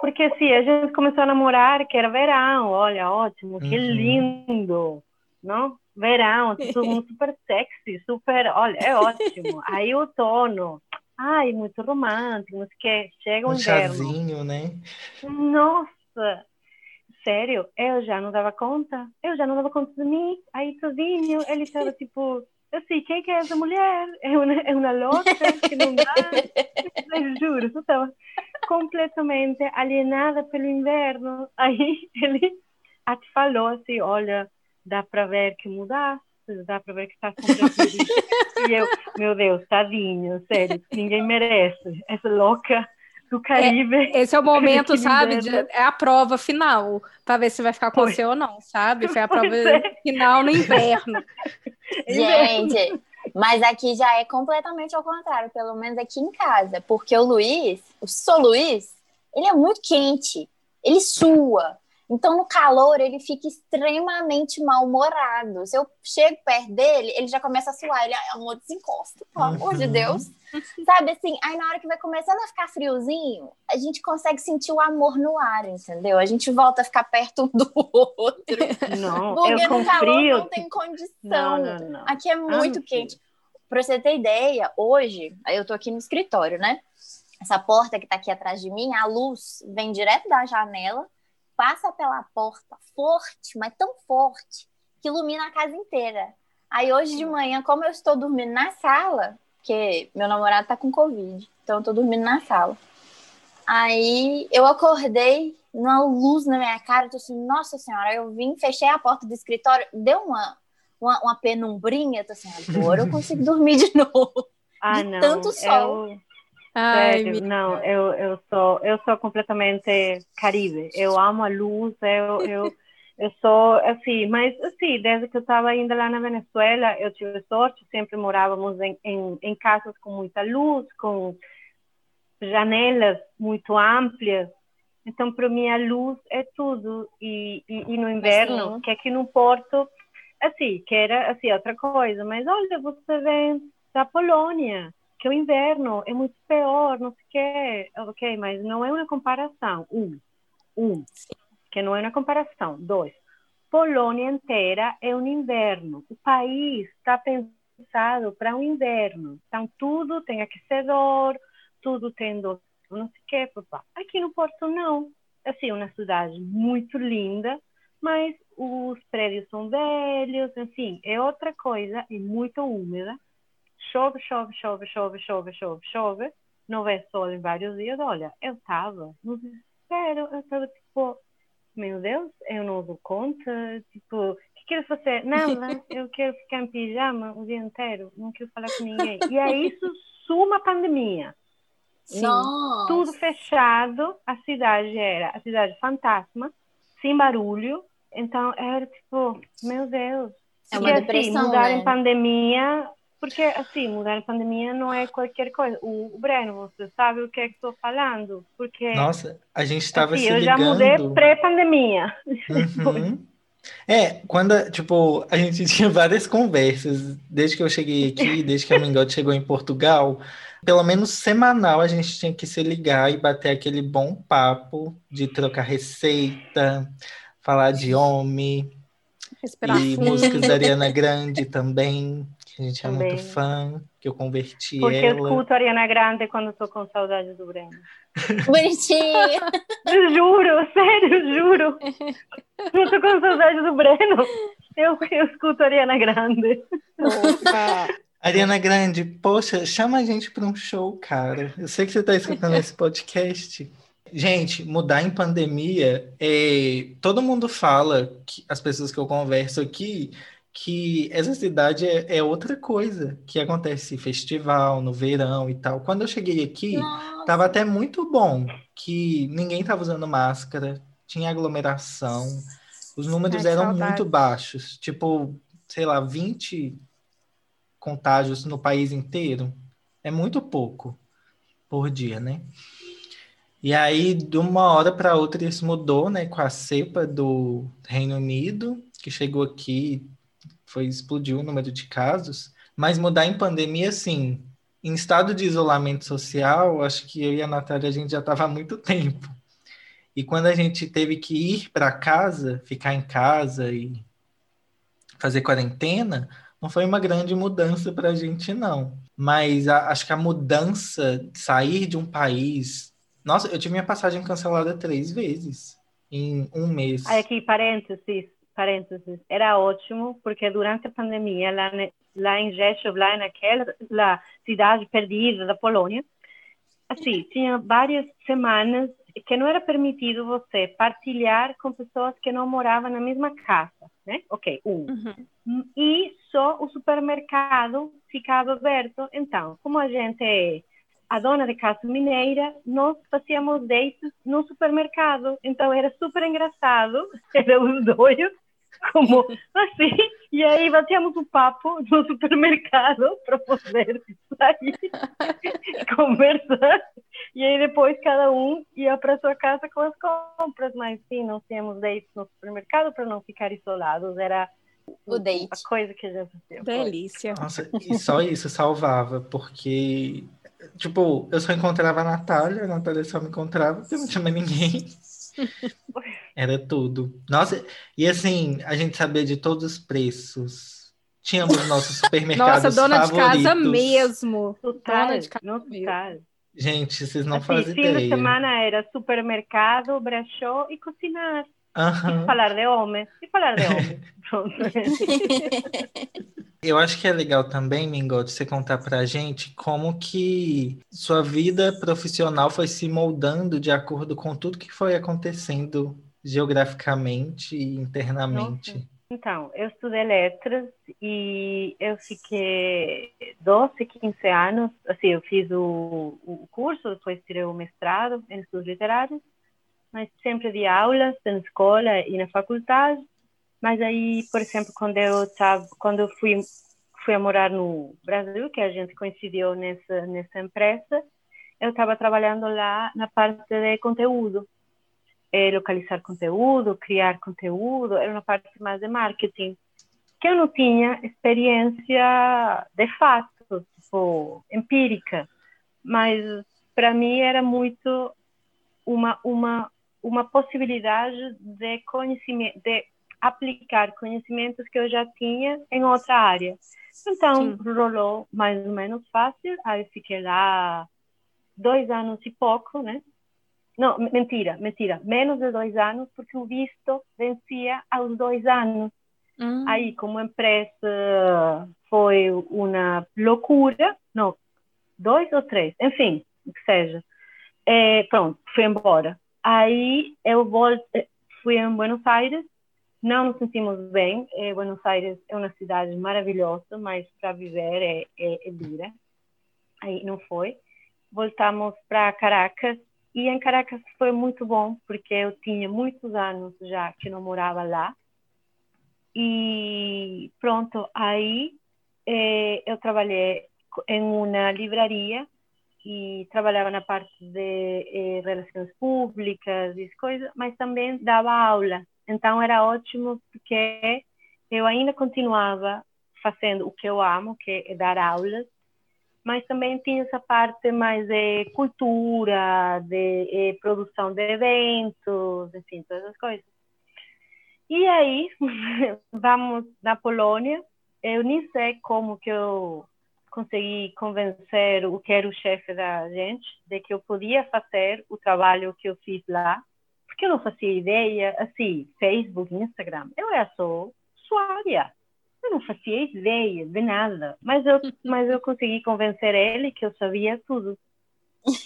Porque assim, a gente começou a namorar, que era verão, olha, ótimo, que Uhum. lindo, não? Verão, tudo super sexy, super, olha, é ótimo. Aí outono, ai, muito romântico, quê. Chega o Um inverno. chazinho, né? Nossa! Sério, eu já não dava conta. Eu já não dava conta de mim. Aí sozinho, ele estava tipo, assim, quem que é essa mulher? É uma, é uma louca que não dá. Eu juro, eu estava completamente alienada pelo inverno. Aí ele até falou assim, olha, dá para ver que mudaste, dá para ver que está completamente... e eu, meu Deus, tadinho, sério, ninguém merece. Essa louca do Caribe. Esse é o momento, sabe? de- é a prova final, para ver se vai ficar com Pois. você ou não, sabe? Foi a prova é. final no inverno. Gente, mas aqui já é completamente ao contrário, pelo menos aqui em casa. Porque o Luiz, o Sou Luiz, ele é muito quente, ele sua. Então, no calor, ele fica extremamente mal-humorado. Se eu chego perto dele, ele já começa a suar. Ele, "Ai, amor, desencosta, pelo amor de Uhum. Deus. Sabe assim? Aí, na hora que vai começando a ficar friozinho, a gente consegue sentir o amor no ar, entendeu? A gente volta a ficar perto um do outro. Não, Porque eu no calor frio. não tem condição. Não, não, não. Aqui é muito Ah, quente. Pra você ter ideia, hoje, aí eu tô aqui no escritório, né? Essa porta que tá aqui atrás de mim, a luz vem direto da janela, passa pela porta forte, mas tão forte, que ilumina a casa inteira. Aí hoje de manhã, como eu estou dormindo na sala, porque meu namorado tá com Covid, então eu tô dormindo na sala. Aí eu acordei, uma luz na minha cara, eu tô assim, nossa senhora, eu vim, fechei a porta do escritório, deu uma, uma, uma penumbrinha, eu tô assim, agora eu consigo dormir de novo. Ah, de não. tanto sol. Eu, Ai, sério, amiga. não, eu, eu sou eu sou completamente Caribe. Eu amo a luz, eu, eu, eu sou assim, mas assim, desde que eu estava ainda lá na Venezuela, eu tive sorte, sempre morávamos em, em, em casas com muita luz, com janelas muito amplias. Então, para mim, a luz é tudo. E, e, e no inverno, Sim. que aqui no Porto, assim, que era assim, outra coisa, mas olha, você vem da Polônia, o inverno é muito pior, não sei o quê. Ok, mas não é uma comparação. Um, um, que não é uma comparação. Dois, Polônia inteira é um inverno. O país está pensado para um inverno. Então, tudo tem aquecedor, tudo tem do- não sei o quê. papá. Aqui no Porto, não. Assim, uma cidade muito linda, mas os prédios são velhos, assim, é outra coisa, é muito úmida. Chove, chove, chove, chove, chove, chove, chove. Não vê sol em vários dias. Olha, eu estava no desespero. Eu estava tipo, meu Deus, eu não dou conta. Tipo, o que queres fazer? Nada, eu quero ficar em pijama o dia inteiro. Não quero falar com ninguém. E é isso, suma a pandemia. Sim. Nossa. Tudo fechado, a cidade era a cidade fantasma, sem barulho. Então era tipo, meu Deus. É E, uma assim, depressão, mudar né? em pandemia, porque assim, mudar em pandemia não é qualquer coisa. O, Breno, você sabe o que é que estou falando? Porque Nossa, a gente estava assim, se eu já mudei ligando. pré-pandemia. Uhum. É, quando, tipo, a gente tinha várias conversas, desde que eu cheguei aqui, desde que a Mingote chegou em Portugal, pelo menos semanal a gente tinha que se ligar e bater aquele bom papo de trocar receita, falar de homem, Respirar e fundo. músicas da Ariana Grande também, que a gente é muito Também. fã, que eu converti Porque eu ela. escuto a Ariana Grande quando estou com saudade do Breno. Bonitinha. Eu juro, sério, juro. Não tô com saudade do Breno. Eu, eu escuto a Ariana Grande. Opa. Ariana Grande, poxa, chama a gente para um show, cara. Eu sei que você está escutando esse podcast. Gente, mudar em pandemia, é, todo mundo fala, que, as pessoas que eu converso aqui, que essa cidade é, é, outra coisa, que acontece festival no verão e tal. Quando eu cheguei aqui, Nossa. tava até muito bom, que ninguém tava usando máscara, tinha aglomeração, os números Ai, eram saudade. muito baixos, tipo, sei lá, 20 contágios no país inteiro. É muito pouco por dia, né? E aí, de uma hora para outra, isso mudou, né, com a cepa do Reino Unido, que chegou aqui, foi explodiu o número de casos. Mas mudar em pandemia, sim, em estado de isolamento social, acho que eu e a Natália a gente já estava há muito tempo. E quando a gente teve que ir para casa, ficar em casa e fazer quarentena, não foi uma grande mudança para a gente, não. Mas a, acho que a mudança, sair de um país, nossa, eu tive minha passagem cancelada três vezes em um mês. Aí aqui, parênteses, parênteses. Era ótimo, porque durante a pandemia, lá, lá em Rzeszów, lá naquela cidade perdida da Polônia, assim, tinha várias semanas que não era permitido você partilhar com pessoas que não moravam na mesma casa, né? Ok, um. Uhum. E só o supermercado ficava aberto. Então, como a gente é a dona de casa mineira, nós fazíamos dates no supermercado. Então era super engraçado, era os dois, como assim, e aí batíamos o papo no supermercado para poder sair, conversar, e aí depois cada um ia para sua casa com as compras, mas sim, não tínhamos dates no supermercado para não ficar isolados, era o date. A coisa que a gente fazia. Delícia. Nossa, e só isso salvava, porque Tipo, eu só encontrava a Natália, a Natália só me encontrava, porque não tinha mais ninguém. Era tudo. Nossa, e assim, a gente sabia de todos os preços. Tínhamos nossos supermercados Nossa, dona favoritos. de casa mesmo. Total, dona de casa total. Gente, vocês não assim, fazem fim ideia. Fim de semana era supermercado, brechó e cozinhar. Uhum. E falar de homem. E falar de homem. Eu acho que é legal também, Mingote, você contar pra gente como que sua vida profissional foi se moldando de acordo com tudo que foi acontecendo geograficamente e internamente. Nossa. Então, eu estudei letras e eu fiquei 12, 15 anos, assim, eu fiz o, o curso, depois tirei o mestrado em estudos literários, mas sempre de aulas na escola e na faculdade, mas aí, por exemplo, quando eu tava, quando eu fui fui a morar no Brasil, que a gente coincidiu nessa nessa empresa, eu estava trabalhando lá na parte de conteúdo, é, localizar conteúdo, criar conteúdo, era uma parte mais de marketing, que eu não tinha experiência de fato, tipo, empírica, mas para mim era muito uma uma uma possibilidade de conhecimento, de aplicar conhecimentos que eu já tinha em outra área. Então, Sim. rolou mais ou menos fácil. Aí fiquei lá dois anos e pouco, né? Não, mentira, mentira. Menos de dois anos, porque o visto vencia aos dois anos. Hum. Aí, como empresa, foi uma loucura. Não, dois ou três, enfim, o que seja. É, pronto, fui embora. Aí eu voltei, fui em Buenos Aires não nos sentimos bem. É, Buenos Aires é uma cidade maravilhosa, mas para viver é, é, é dura. Aí não foi. Voltamos para Caracas e em Caracas foi muito bom porque eu tinha muitos anos já que não morava lá. E pronto, aí eh, eu trabalhei em uma livraria e trabalhava na parte de eh, relações públicas e coisas, mas também dava aula então era ótimo porque eu ainda continuava fazendo o que eu amo, que é dar aulas, mas também tinha essa parte mais de cultura, de, de produção de eventos, enfim, todas essas coisas. E aí, vamos na Polônia, eu nem sei como que eu consegui convencer o que era o chefe da gente de que eu podia fazer o trabalho que eu fiz lá, porque eu não fazia ideia, assim, Facebook, Instagram, eu era só usuária. Eu não fazia ideia de nada, mas eu, mas eu consegui convencer ele que eu sabia tudo.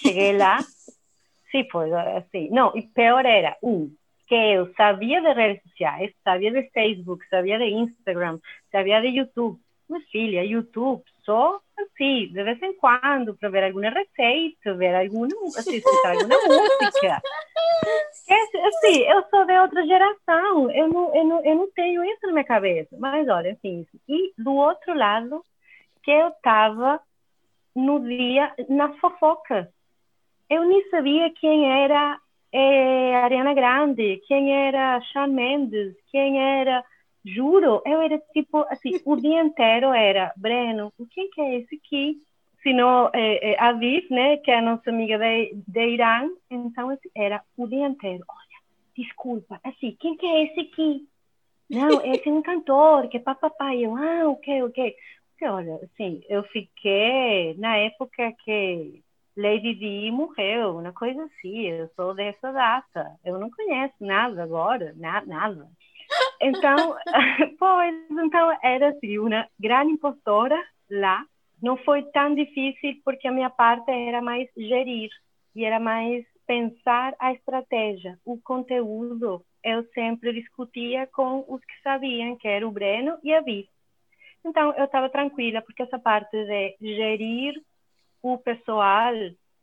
Cheguei lá, sim, foi assim. Não, e pior era, um, que eu sabia de redes sociais, sabia de Facebook, sabia de Instagram, sabia de YouTube. Minha filha, YouTube só assim, de vez em quando, para ver alguma receita, ver alguma, assim, escutar alguma música. É, assim, eu sou de outra geração, eu não, eu, não, eu não tenho isso na minha cabeça. Mas olha, assim, e do outro lado, que eu estava no dia nas fofocas. Eu nem sabia quem era é, Ariana Grande, quem era Shawn Mendes, quem era. Juro, eu era tipo assim, o dia inteiro era Breno, o que é esse aqui? Se não, é, é, a Viv, né, que é a nossa amiga de, de Irã, então assim, era o dia inteiro. Olha, desculpa, assim, quem que é esse aqui? Não, esse é um cantor, que é papapá. Eu, ah, o que, o que? Olha, assim, eu fiquei na época que Lady Di morreu, uma coisa assim. Eu sou dessa data. Eu não conheço nada agora, na, nada. Então, pois, então era assim, uma grande impostora lá. Não foi tão difícil porque a minha parte era mais gerir e era mais pensar a estratégia, o conteúdo. Eu sempre discutia com os que sabiam, que era o Breno e a Vivi. Então, eu estava tranquila, porque essa parte de gerir o pessoal,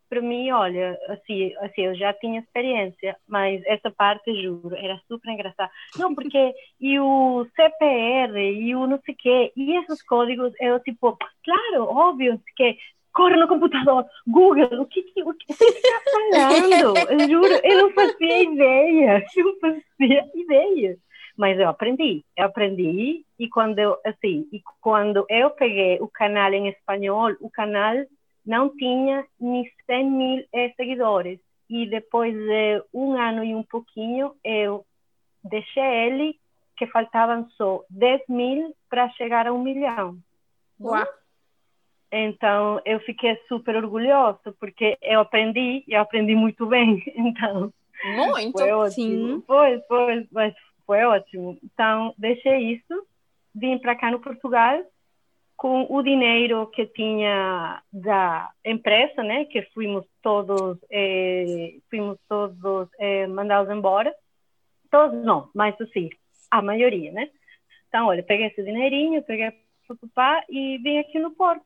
para mim, olha, assim, assim, eu já tinha experiência, mas essa parte, juro, era super engraçada. Não, porque e o CPR e o não sei o quê, e esses códigos, eu tipo, claro, óbvio, que corre no computador, Google, o que que, o que você está falando? Eu juro, eu não fazia ideia, eu não fazia ideia mas eu aprendi, eu aprendi e quando eu, assim, e quando eu peguei o canal em espanhol, o canal não tinha nem 100 mil eh, seguidores e depois de um ano e um pouquinho eu deixei ele que faltavam só 10 mil para chegar a um milhão. Uau. Então eu fiquei super orgulhosa porque eu aprendi, e eu aprendi muito bem. Então muito, foi ótimo. Sim. Foi, foi, mas foi ótimo. Então, deixei isso, vim para cá no Portugal com o dinheiro que tinha da empresa, né, que fomos todos, eh, fomos todos eh, mandados embora. Todos não, mas assim, a maioria, né? Então, olha, peguei esse dinheirinho, peguei papá e vim aqui no Porto.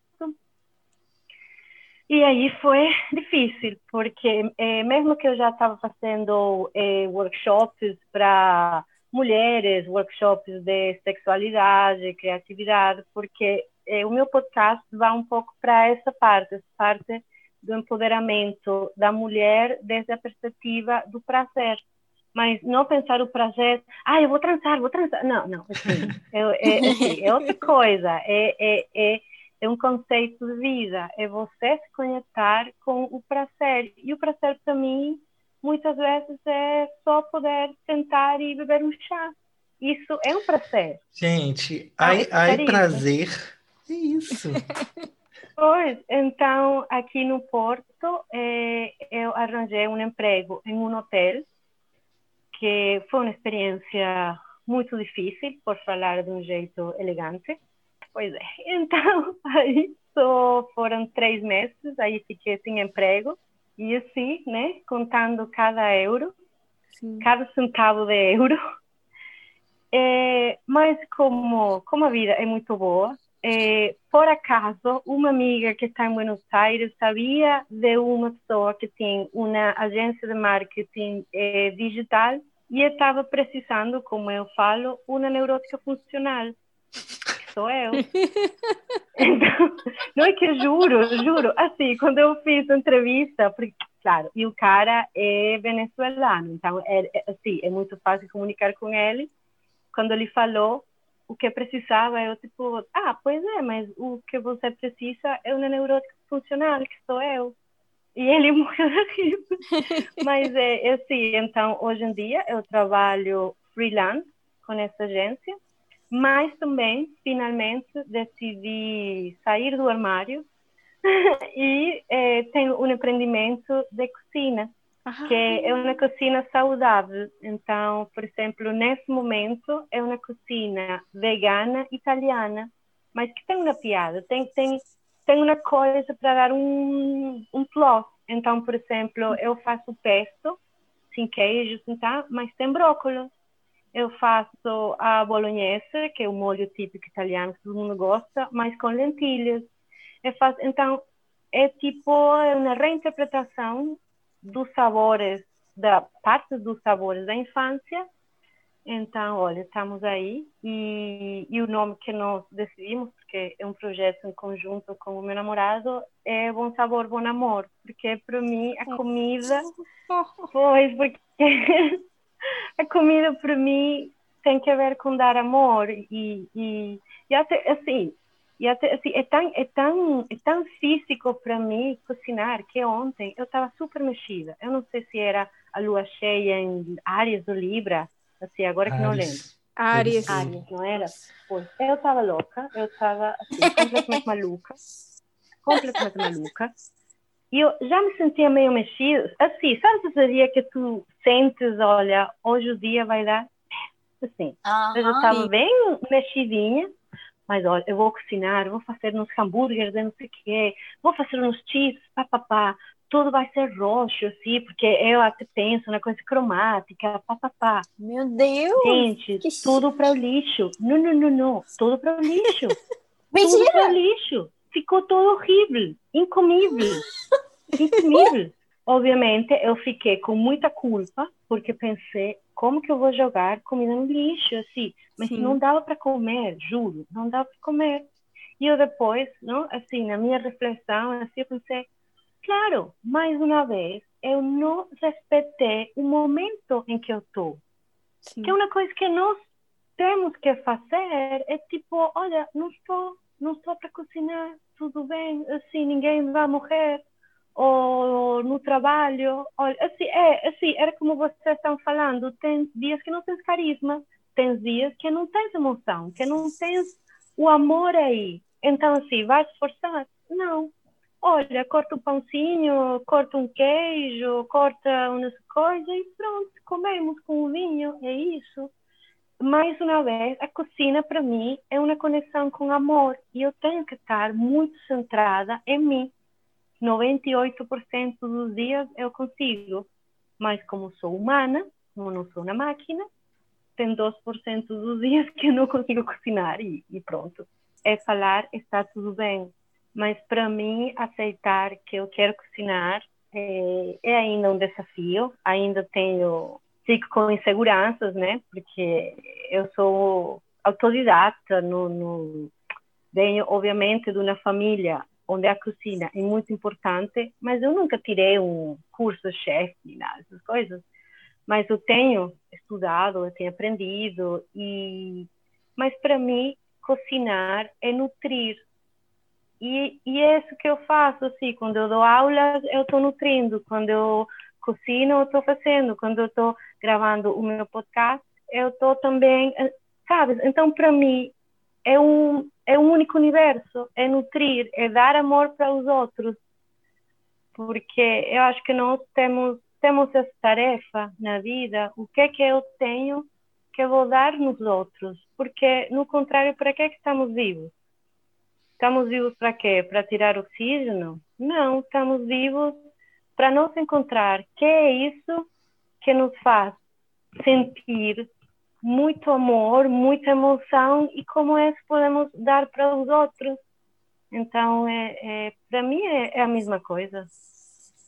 E aí foi difícil, porque eh, mesmo que eu já estava fazendo eh, workshops para mulheres, workshops de sexualidade, criatividade, porque eh, o meu podcast vai um pouco para essa parte, essa parte do empoderamento da mulher desde a perspectiva do prazer. Mas não pensar o prazer, ah, eu vou transar, vou transar. Não, não, assim, é, é, assim, é outra coisa, é, é, é, é um conceito de vida, é você se conectar com o prazer. E o prazer, para mim, muitas vezes é só poder sentar e beber um chá. Isso é um prazer. Gente, aí, aí prazer é isso. Pois, então, aqui no Porto, eh, eu arranjei um emprego em um hotel, que foi uma experiência muito difícil, por falar de um jeito elegante. Pois é, então, aí só foram três meses, aí fiquei sem emprego, e assim, né, contando cada euro, Sim. cada centavo de euro. É, mas como, como a vida é muito boa, é, por acaso, uma amiga que está em Buenos Aires sabia de uma pessoa que tem uma agência de marketing é, digital e estava precisando, como eu falo, uma neurótica funcional. Que sou eu. Então, não é que juro, juro. Assim, quando eu fiz a entrevista, porque, claro, e o cara é venezuelano, então é, é, assim, é muito fácil comunicar com ele. Quando ele falou, o que precisava, eu tipo, ah, pois é, mas o que você precisa é uma neurótica funcional, que sou eu. E ele morreu de rir. mas é, é assim, então, hoje em dia eu trabalho freelance com essa agência, mas também, finalmente, decidi sair do armário e é, tenho um empreendimento de cozinha. Que é uma cozinha saudável. Então, por exemplo, nesse momento é uma cozinha vegana italiana, mas que tem uma piada, tem tem tem uma coisa para dar um um plus. Então, por exemplo, eu faço pesto sem queijo, tá? mas tem brócolis. Eu faço a bolognese, que é o molho típico italiano que todo mundo gosta, mas com lentilhas. Eu faço, então, é tipo uma reinterpretação dos sabores, da parte dos sabores da infância. Então, olha, estamos aí. E, e o nome que nós decidimos, porque é um projeto em conjunto com o meu namorado, é Bom Sabor, Bom Amor. Porque para mim a comida. Pois, porque a comida para mim tem que ver com dar amor. E, e, e até assim, e até, assim, é tão, é tão, é tão físico para mim cozinhar que ontem eu estava super mexida. Eu não sei se era a lua cheia em Áries ou Libra, assim, agora que não lembro. Áries. Áries, não era? Pois, eu estava louca, eu estava assim, completamente maluca, completamente maluca. E eu já me sentia meio mexida, assim, sabe esse dia que tu sentes, olha, hoje o dia vai dar, assim, eu já estava bem mexidinha, mas olha, eu vou cozinhar, vou fazer uns hambúrgueres, não sei o quê, vou fazer uns cheeses, papapá, tudo vai ser roxo, assim, porque eu até penso na coisa cromática, papapá. Meu Deus! Gente, que tudo para o lixo. Não, não, não, não, tudo para o lixo. Mentira! Tudo para o lixo. Ficou tudo horrível, incomível, incomível. Obviamente, eu fiquei com muita culpa, porque pensei, como que eu vou jogar comida no lixo, assim? Mas Sim. não dava para comer, juro, não dava para comer. E eu depois, não, assim, na minha reflexão, assim, eu pensei, claro, mais uma vez, eu não respeitei o momento em que eu estou. Que é uma coisa que nós temos que fazer é tipo, olha, não estou, não estou para cozinhar, tudo bem, assim, ninguém vai morrer ou no trabalho, olha, assim, é, assim, era como vocês estão falando, tem dias que não tens carisma, tens dias que não tens emoção, que não tens o amor aí. Então, assim, vais esforçar? Não. Olha, corta um pãozinho, corta um queijo, corta umas coisas e pronto, comemos com o vinho, é isso. Mais uma vez, a cozinha para mim é uma conexão com amor e eu tenho que estar muito centrada em mim. 98% dos dias eu consigo, mas como sou humana, como não sou uma máquina, tem 2% dos dias que eu não consigo cozinhar e, e pronto. É falar, está tudo bem, mas para mim aceitar que eu quero cozinhar é, é ainda um desafio, ainda tenho fico com inseguranças, né? Porque eu sou autodidata, no, no, venho obviamente de uma família onde a cozinha é muito importante, mas eu nunca tirei um curso chefe nada dessas coisas. Mas eu tenho estudado, eu tenho aprendido e mas para mim cozinhar é nutrir. E, e é isso que eu faço assim quando eu dou aulas eu estou nutrindo. Quando eu cocino eu estou fazendo. Quando eu estou gravando o meu podcast eu estou também sabe? Então para mim é um é um único universo, é nutrir, é dar amor para os outros. Porque eu acho que nós temos temos essa tarefa na vida, o que é que eu tenho que eu vou dar nos outros? Porque no contrário, para que é que estamos vivos? Estamos vivos para quê? Para tirar oxígeno? Não, estamos vivos para nos encontrar. Que é isso que nos faz sentir muito amor, muita emoção e como é que podemos dar para os outros. Então, é, é para mim é, é, a mesma coisa.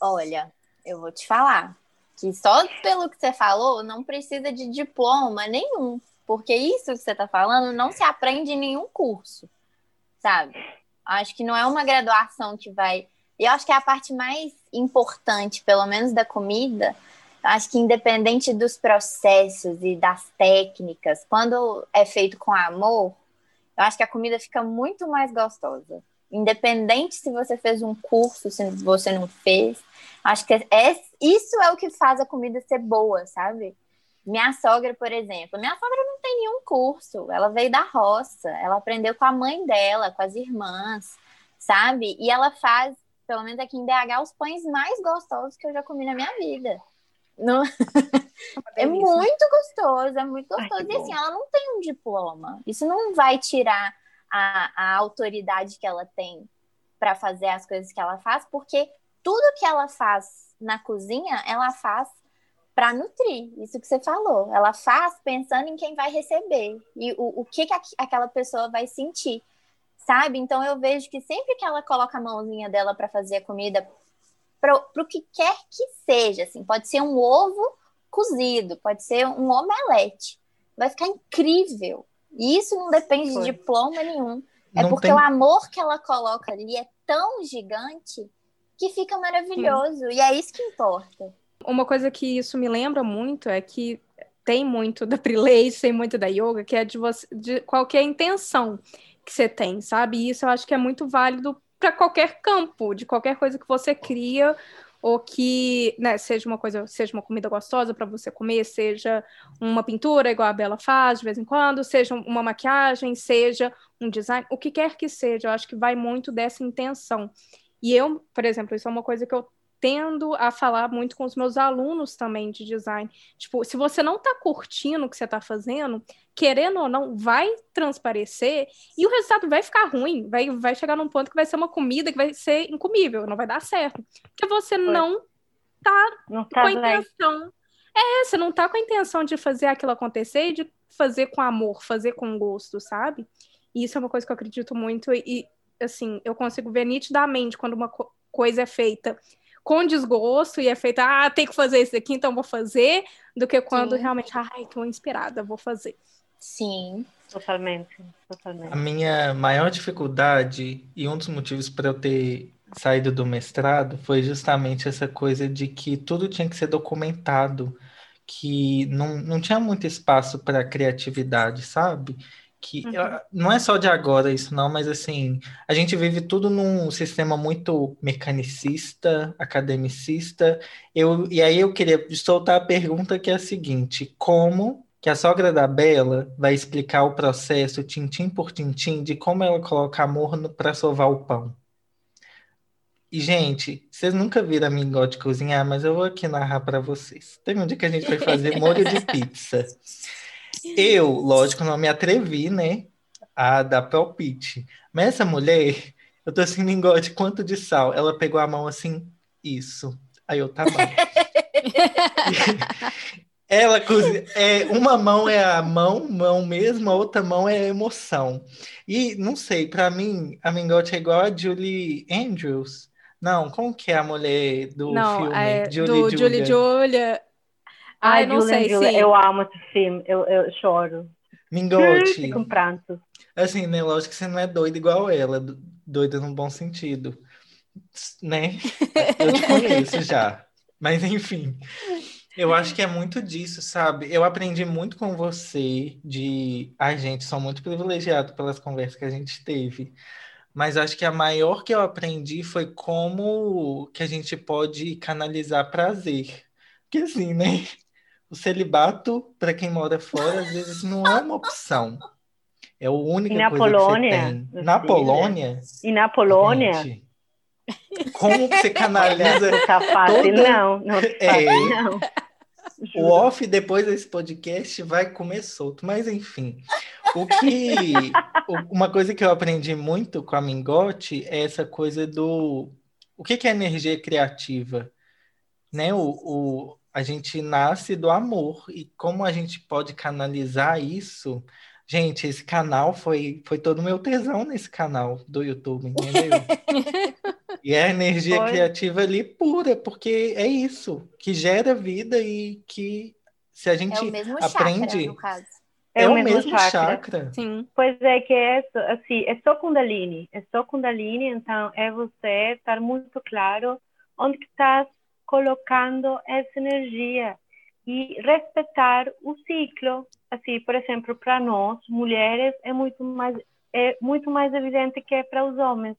Olha, eu vou te falar que só pelo que você falou não precisa de diploma nenhum, porque isso que você está falando não se aprende em nenhum curso, sabe? Acho que não é uma graduação que vai. Eu acho que é a parte mais importante, pelo menos da comida, acho que independente dos processos e das técnicas, quando é feito com amor, eu acho que a comida fica muito mais gostosa. Independente se você fez um curso, se você não fez, acho que é, isso é o que faz a comida ser boa, sabe? Minha sogra, por exemplo, minha sogra não tem nenhum curso, ela veio da roça, ela aprendeu com a mãe dela, com as irmãs, sabe? E ela faz pelo menos aqui em BH, os pães mais gostosos que eu já comi na minha vida. Não... é muito gostoso, é muito gostoso. Ai, e assim, ela não tem um diploma. Isso não vai tirar a, a autoridade que ela tem para fazer as coisas que ela faz, porque tudo que ela faz na cozinha, ela faz para nutrir, isso que você falou. Ela faz pensando em quem vai receber e o, o que, que aquela pessoa vai sentir, sabe? Então eu vejo que sempre que ela coloca a mãozinha dela para fazer a comida, para o que quer que seja, assim, pode ser um ovo cozido, pode ser um omelete, vai ficar incrível. E isso não depende Foi. de diploma nenhum. É não porque tem... o amor que ela coloca ali é tão gigante que fica maravilhoso. Sim. E é isso que importa. Uma coisa que isso me lembra muito é que tem muito da Prilace, tem muito da yoga, que é de, você, de qualquer intenção que você tem, sabe? E isso eu acho que é muito válido para qualquer campo, de qualquer coisa que você cria ou que né, seja uma coisa, seja uma comida gostosa para você comer, seja uma pintura igual a Bela faz de vez em quando, seja uma maquiagem, seja um design, o que quer que seja, eu acho que vai muito dessa intenção. E eu, por exemplo, isso é uma coisa que eu tendo a falar muito com os meus alunos também de design. Tipo, se você não está curtindo o que você está fazendo, querendo ou não, vai transparecer e o resultado vai ficar ruim. Vai, vai chegar num ponto que vai ser uma comida que vai ser incomível, não vai dar certo. Porque você Foi. não tá, não tá com a intenção. É, você não tá com a intenção de fazer aquilo acontecer e de fazer com amor, fazer com gosto, sabe? E isso é uma coisa que eu acredito muito e, assim, eu consigo ver nitidamente quando uma co coisa é feita com desgosto e é feita, ah, tem que fazer isso aqui, então vou fazer, do que quando Sim. realmente, ai, tô inspirada, vou fazer. Sim. Totalmente, totalmente. A minha maior dificuldade e um dos motivos para eu ter saído do mestrado foi justamente essa coisa de que tudo tinha que ser documentado, que não, não tinha muito espaço para criatividade, sabe? Que uhum. não é só de agora isso não, mas assim, a gente vive tudo num sistema muito mecanicista, academicista. Eu, e aí eu queria soltar a pergunta que é a seguinte: como que a sogra da Bela vai explicar o processo tintim por tintim de como ela coloca amor para sovar o pão? E, gente, vocês nunca viram a mingote cozinhar, mas eu vou aqui narrar para vocês. Tem um dia que a gente vai fazer molho de pizza. Eu, lógico, não me atrevi, né, a dar palpite. Mas essa mulher, eu tô assim, engorde quanto de sal. Ela pegou a mão assim, isso. Aí eu, tá bom. Ela cozinha. É, uma mão é a mão, mão mesmo, a outra mão é a emoção. E não sei, para mim, a Mingote é igual a Julie Andrews. Não, como que é a mulher do não, filme? É, Julie, do Julie Julia. Ai, não sei, Julia, sim. Eu amo esse filme, eu, eu choro. Mingote. Com pranto. Assim, né? Lógico que você não é doida igual ela, doida no bom sentido. Né? Eu te conheço já. Mas, enfim. Eu acho que é muito disso, sabe? Eu aprendi muito com você de. Ai, gente, sou muito privilegiado pelas conversas que a gente teve. Mas acho que a maior que eu aprendi foi como que a gente pode canalizar prazer. Porque assim, né? O celibato, para quem mora fora, às vezes não é uma opção. É a única coisa Polônia, que você tem. Na Polônia? E na Polônia? Gente, como você canaliza... Não tá fácil, toda... não. Não tá é... fácil, não. O off depois desse podcast vai comer solto, mas enfim. O que uma coisa que eu aprendi muito com a Mingote é essa coisa do o que, que é energia criativa, né? O, o, a gente nasce do amor e como a gente pode canalizar isso. Gente, esse canal foi, foi todo meu tesão nesse canal do YouTube, entendeu? e é a energia foi. criativa ali pura, porque é isso, que gera vida e que se a gente é aprende. Chakra, é, é, o mesmo, mesmo chakra. chakra. Sim. Pois é que é assim, é só Kundalini. É só Kundalini, então é você estar muito claro onde está colocando essa energia e respeitar o ciclo. Assim, por exemplo, para nós mulheres é muito mais é muito mais evidente que é para os homens.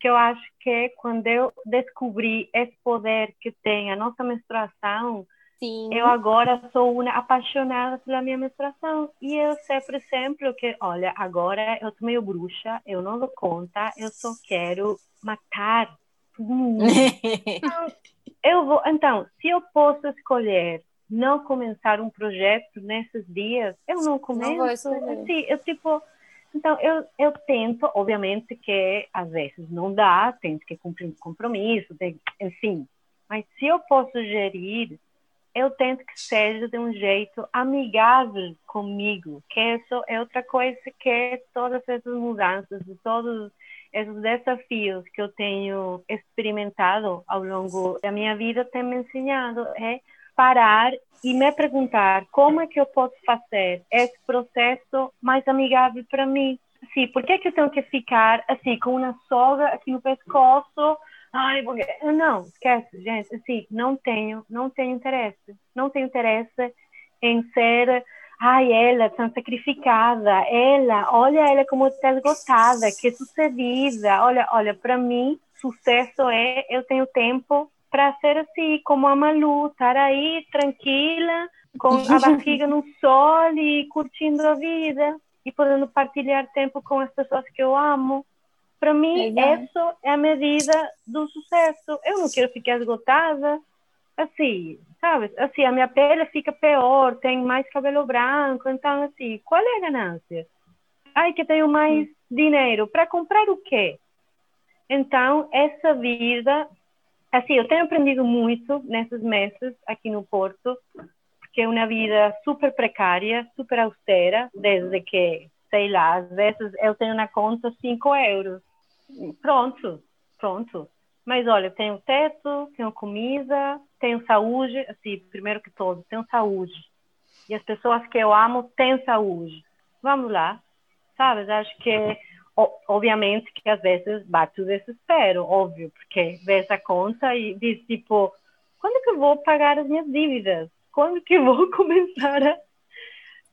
Que eu acho que quando eu descobri esse poder que tem a nossa menstruação, Sim. eu agora sou uma apaixonada pela minha menstruação. E eu sei, por exemplo, que, olha, agora eu tô meio bruxa, eu não dou conta, eu só quero matar mundo. eu vou, então, se eu posso escolher não começar um projeto nesses dias, eu não começo. Não assim, eu tipo, então eu, eu tento, obviamente que às vezes não dá, tenho que cumprir um compromisso, tem, enfim. Mas se eu posso gerir, eu tento que seja de um jeito amigável comigo, que isso é outra coisa que todas essas mudanças, todos esses desafios que eu tenho experimentado ao longo da minha vida têm me ensinado é parar e me perguntar como é que eu posso fazer esse processo mais amigável para mim. Sim, por que, é que eu tenho que ficar assim com uma soga aqui no pescoço? Ai, não, esquece, gente. Assim, não tenho, não tenho interesse, não tenho interesse em ser ai, ela tão sacrificada, ela, olha ela como está esgotada, que sucedida. Olha, olha, para mim, sucesso é eu tenho tempo para ser assim, como a Malu, estar aí tranquila, com a barriga no sol e curtindo a vida e podendo partilhar tempo com as pessoas que eu amo. Para mim, isso é a medida do sucesso. Eu não quero ficar esgotada, assim, sabe? Assim, a minha pele fica pior, tem mais cabelo branco, então, assim, qual é a ganância? Ai, que tenho mais dinheiro. Para comprar o quê? Então, essa vida Assim, eu tenho aprendido muito nesses meses aqui no Porto, porque é uma vida super precária, super austera, desde que, sei lá, às vezes eu tenho na conta 5 euros. Pronto, pronto. Mas olha, tenho teto, tenho comida, tenho saúde, assim, primeiro que tudo, tenho saúde. E as pessoas que eu amo têm saúde. Vamos lá, sabe? Acho que obviamente que às vezes bate o desespero, óbvio, porque vês a conta e diz tipo, quando que eu vou pagar as minhas dívidas? Quando que eu vou começar a...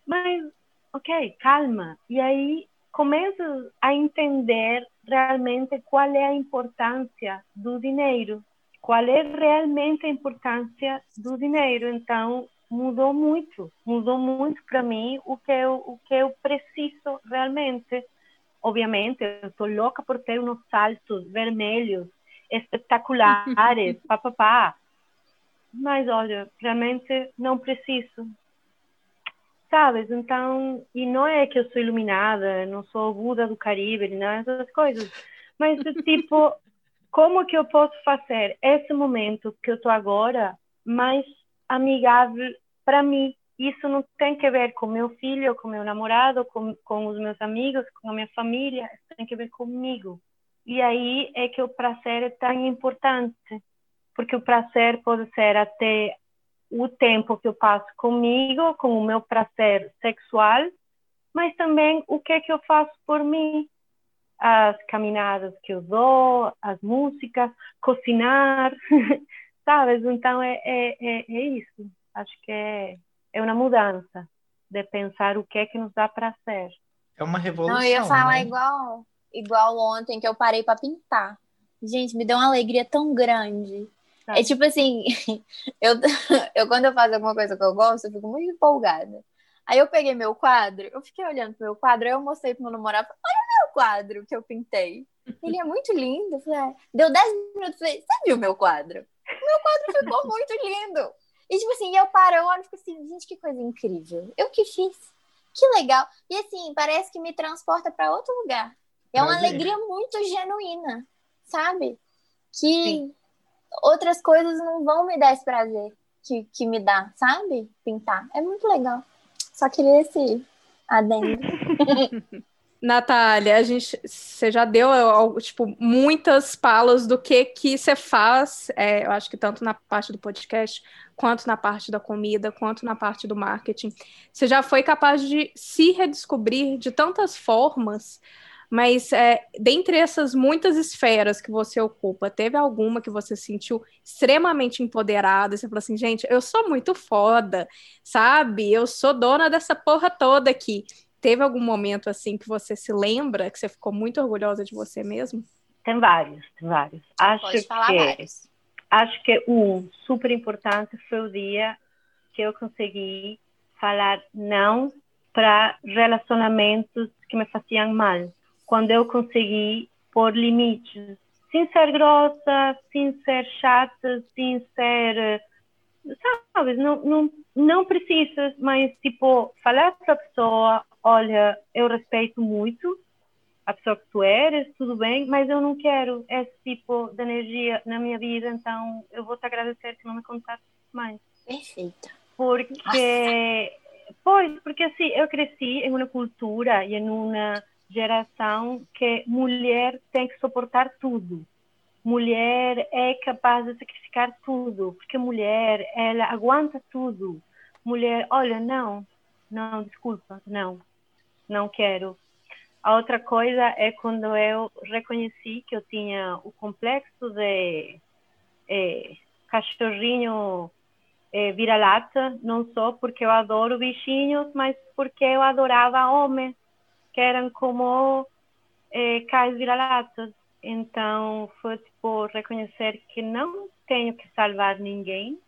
Mas, ok, calma. E aí começas a entender realmente qual é a importância do dinheiro, qual é realmente a importância do dinheiro. Então, mudou muito, mudou muito para mim o que eu, o que eu preciso realmente obviamente, eu estou louca por ter uns saltos vermelhos espetaculares, papapá. Mas olha, realmente não preciso. Sabes? Então, e não é que eu sou iluminada, não sou Buda do Caribe, nem nada dessas coisas. Mas, tipo, como que eu posso fazer esse momento que eu estou agora mais amigável para mim? isso não tem que ver com meu filho, com meu namorado, com, com os meus amigos, com a minha família, tem que ver comigo. E aí é que o prazer é tão importante, porque o prazer pode ser até o tempo que eu passo comigo, com o meu prazer sexual, mas também o que é que eu faço por mim, as caminhadas que eu dou, as músicas, cozinhar, sabes? Então é, é, é, é isso. Acho que é é uma mudança de pensar o que é que nos dá prazer. É uma revolução. Não, eu ia falar né? igual, igual ontem que eu parei para pintar. Gente, me deu uma alegria tão grande. Tá. É tipo assim, eu, eu quando eu faço alguma coisa que eu gosto, eu fico muito empolgada. Aí eu peguei meu quadro, eu fiquei olhando pro meu quadro, aí eu mostrei pro meu namorado, olha quadro que eu pintei. Ele é muito lindo. falei, ah, deu 10 minutos, falei, você viu meu quadro? Meu quadro ficou muito lindo. E, tipo assim, eu paro, eu olho e fico assim, gente, que coisa incrível. Eu que fiz. Que legal. E, assim, parece que me transporta para outro lugar. É uma alegria muito genuína, sabe? Que Sim. outras coisas não vão me dar esse prazer que, que me dá, sabe? Pintar. É muito legal. Só queria esse adendo. Natália, a gente, você já deu tipo muitas palas do que que você faz, é, eu acho que tanto na parte do podcast quanto na parte da comida, quanto na parte do marketing. Você já foi capaz de se redescobrir de tantas formas, mas é, dentre essas muitas esferas que você ocupa, teve alguma que você sentiu extremamente empoderada? Você falou assim, gente, eu sou muito foda, sabe? Eu sou dona dessa porra toda aqui. Teve algum momento assim que você se lembra, que você ficou muito orgulhosa de você mesmo? Tem vários, tem vários. Acho Pode falar que, vários. Acho que um super importante foi o dia que eu consegui falar não para relacionamentos que me faziam mal. Quando eu consegui pôr limites sem ser grossa, sem ser chata, sem ser. Sabes, não, não, não precisas, mas tipo, falar para a pessoa: olha, eu respeito muito a pessoa que tu eres, tudo bem, mas eu não quero esse tipo de energia na minha vida, então eu vou te agradecer que não me contaste mais. Perfeita. Porque, Nossa. pois, porque assim, eu cresci em uma cultura e em uma geração que mulher tem que suportar tudo. Mulher é capaz de sacrificar tudo, porque mulher, ela aguenta tudo. Mulher, olha, não, não, desculpa, não, não quero. A outra coisa é quando eu reconheci que eu tinha o complexo de é, cachorrinho é, vira-lata, não só porque eu adoro bichinhos, mas porque eu adorava homens que eram como é, cães vira-latas. Então, foi tipo reconhecer que não tenho que salvar ninguém,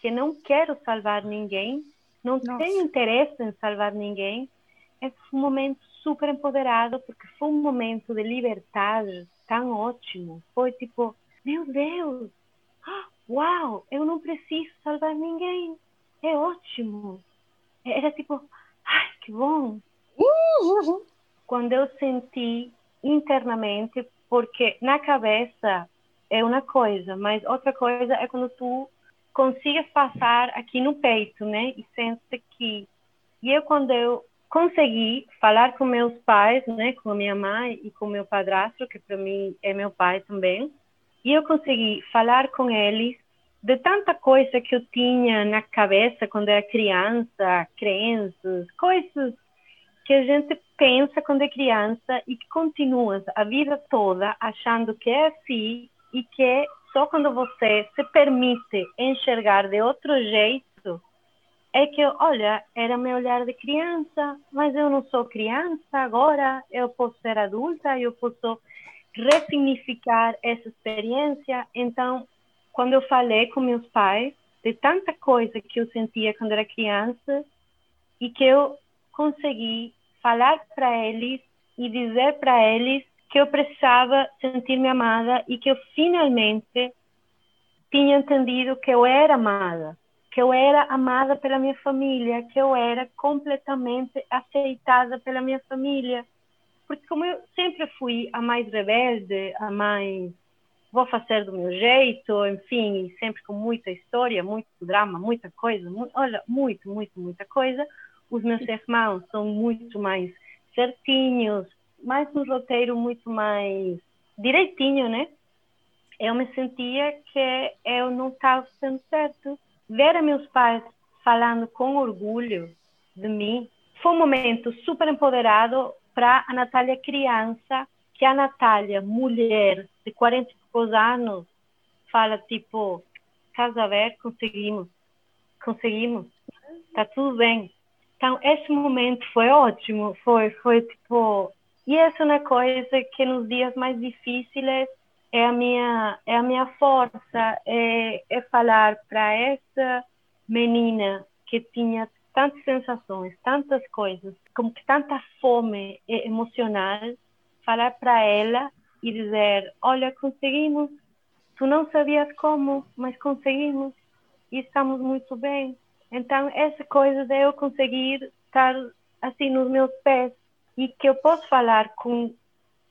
que não quero salvar ninguém, não Nossa. tenho interesse em salvar ninguém. É um momento super empoderado, porque foi um momento de liberdade tão ótimo. Foi tipo, meu Deus, uau, eu não preciso salvar ninguém. É ótimo. Era tipo, ai, que bom. Quando eu senti internamente, porque na cabeça é uma coisa, mas outra coisa é quando tu consigas passar aqui no peito, né? E sente que. E eu, quando eu consegui falar com meus pais, né? Com a minha mãe e com meu padrasto, que para mim é meu pai também, e eu consegui falar com eles de tanta coisa que eu tinha na cabeça quando era criança, crenças, coisas que a gente pensa quando é criança e que continua a vida toda achando que é assim e que só quando você se permite enxergar de outro jeito é que, olha, era meu olhar de criança, mas eu não sou criança agora, eu posso ser adulta, eu posso ressignificar essa experiência. Então, quando eu falei com meus pais de tanta coisa que eu sentia quando era criança e que eu consegui falar para eles e dizer para eles que eu precisava sentir-me amada e que eu finalmente tinha entendido que eu era amada, que eu era amada pela minha família, que eu era completamente aceitada pela minha família. Porque como eu sempre fui a mais rebelde, a mais vou fazer do meu jeito, enfim, sempre com muita história, muito drama, muita coisa, mu olha, muito, muito, muita coisa, os meus irmãos são muito mais certinhos, mais um roteiro muito mais direitinho, né? Eu me sentia que eu não estava sendo certo. Ver meus pais falando com orgulho de mim foi um momento super empoderado para a Natália criança, que a Natália, mulher de 40 anos, fala tipo, casa aberta, conseguimos, conseguimos, tá tudo bem, então, esse momento foi ótimo, foi, foi tipo... E essa é uma coisa que nos dias mais difíceis é a minha, é a minha força, é, é falar para essa menina que tinha tantas sensações, tantas coisas, como que tanta fome emocional, falar para ela e dizer, olha, conseguimos, tu não sabias como, mas conseguimos e estamos muito bem. Então, essa coisa de eu conseguir estar assim nos meus pés e que eu posso falar com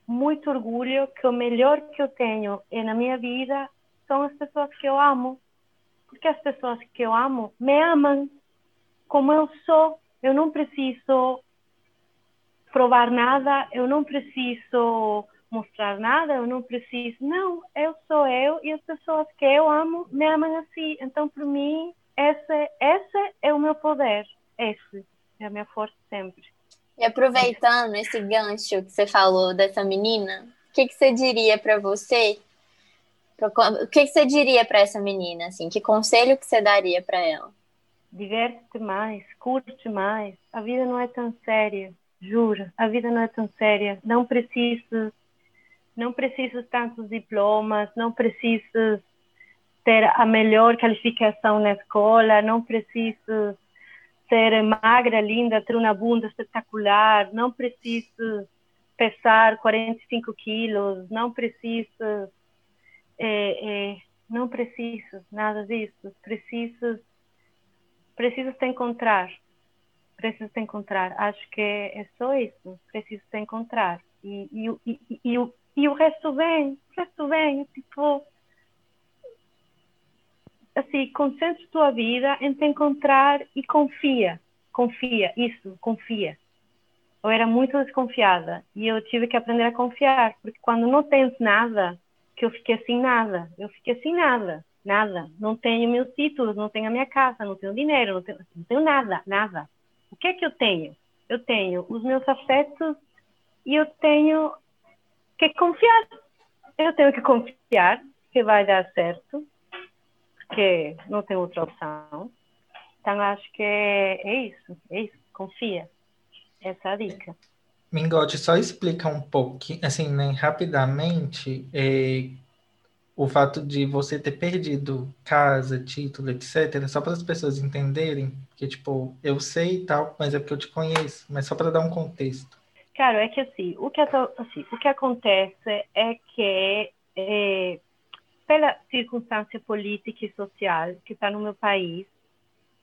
muito orgulho que o melhor que eu tenho na minha vida são as pessoas que eu amo. Porque as pessoas que eu amo me amam como eu sou. Eu não preciso provar nada, eu não preciso mostrar nada, eu não preciso. Não, eu sou eu e as pessoas que eu amo me amam assim. Então, para mim, essa, essa é o meu poder. Esse é a minha força sempre. E aproveitando esse gancho que você falou dessa menina, o que, que você diria para você? O que, que você diria para essa menina? Assim, que conselho que você daria para ela? Diverte mais, curte mais. A vida não é tão séria, juro. A vida não é tão séria. Não precisa, não precisa tantos diplomas, não precisa ter a melhor qualificação na escola, não preciso ser magra, linda, ter uma bunda espetacular, não preciso pesar 45 quilos, não preciso é, é, não preciso nada disso. Preciso, preciso te encontrar. Preciso te encontrar. Acho que é, é só isso. Preciso te encontrar. E, e, e, e, o, e o resto vem. O resto vem. Tipo, assim, concentre tua vida em te encontrar e confia. Confia, isso, confia. Eu era muito desconfiada e eu tive que aprender a confiar, porque quando não tens nada, que eu fiquei assim nada, eu fiquei assim nada, nada. Não tenho meus títulos, não tenho a minha casa, não tenho dinheiro, não tenho, não tenho nada, nada. O que é que eu tenho? Eu tenho os meus afetos e eu tenho que confiar. Eu tenho que confiar que vai dar certo porque não tem outra opção. Então acho que é, é isso, é isso, confia. Essa é a dica. Mingote, só explica um pouquinho, assim, né, rapidamente, é, o fato de você ter perdido casa, título, etc., só para as pessoas entenderem, que, tipo, eu sei e tal, mas é porque eu te conheço, mas só para dar um contexto. Claro, é que assim, o que, assim, o que acontece é que é, pela circunstância política e social que está no meu país,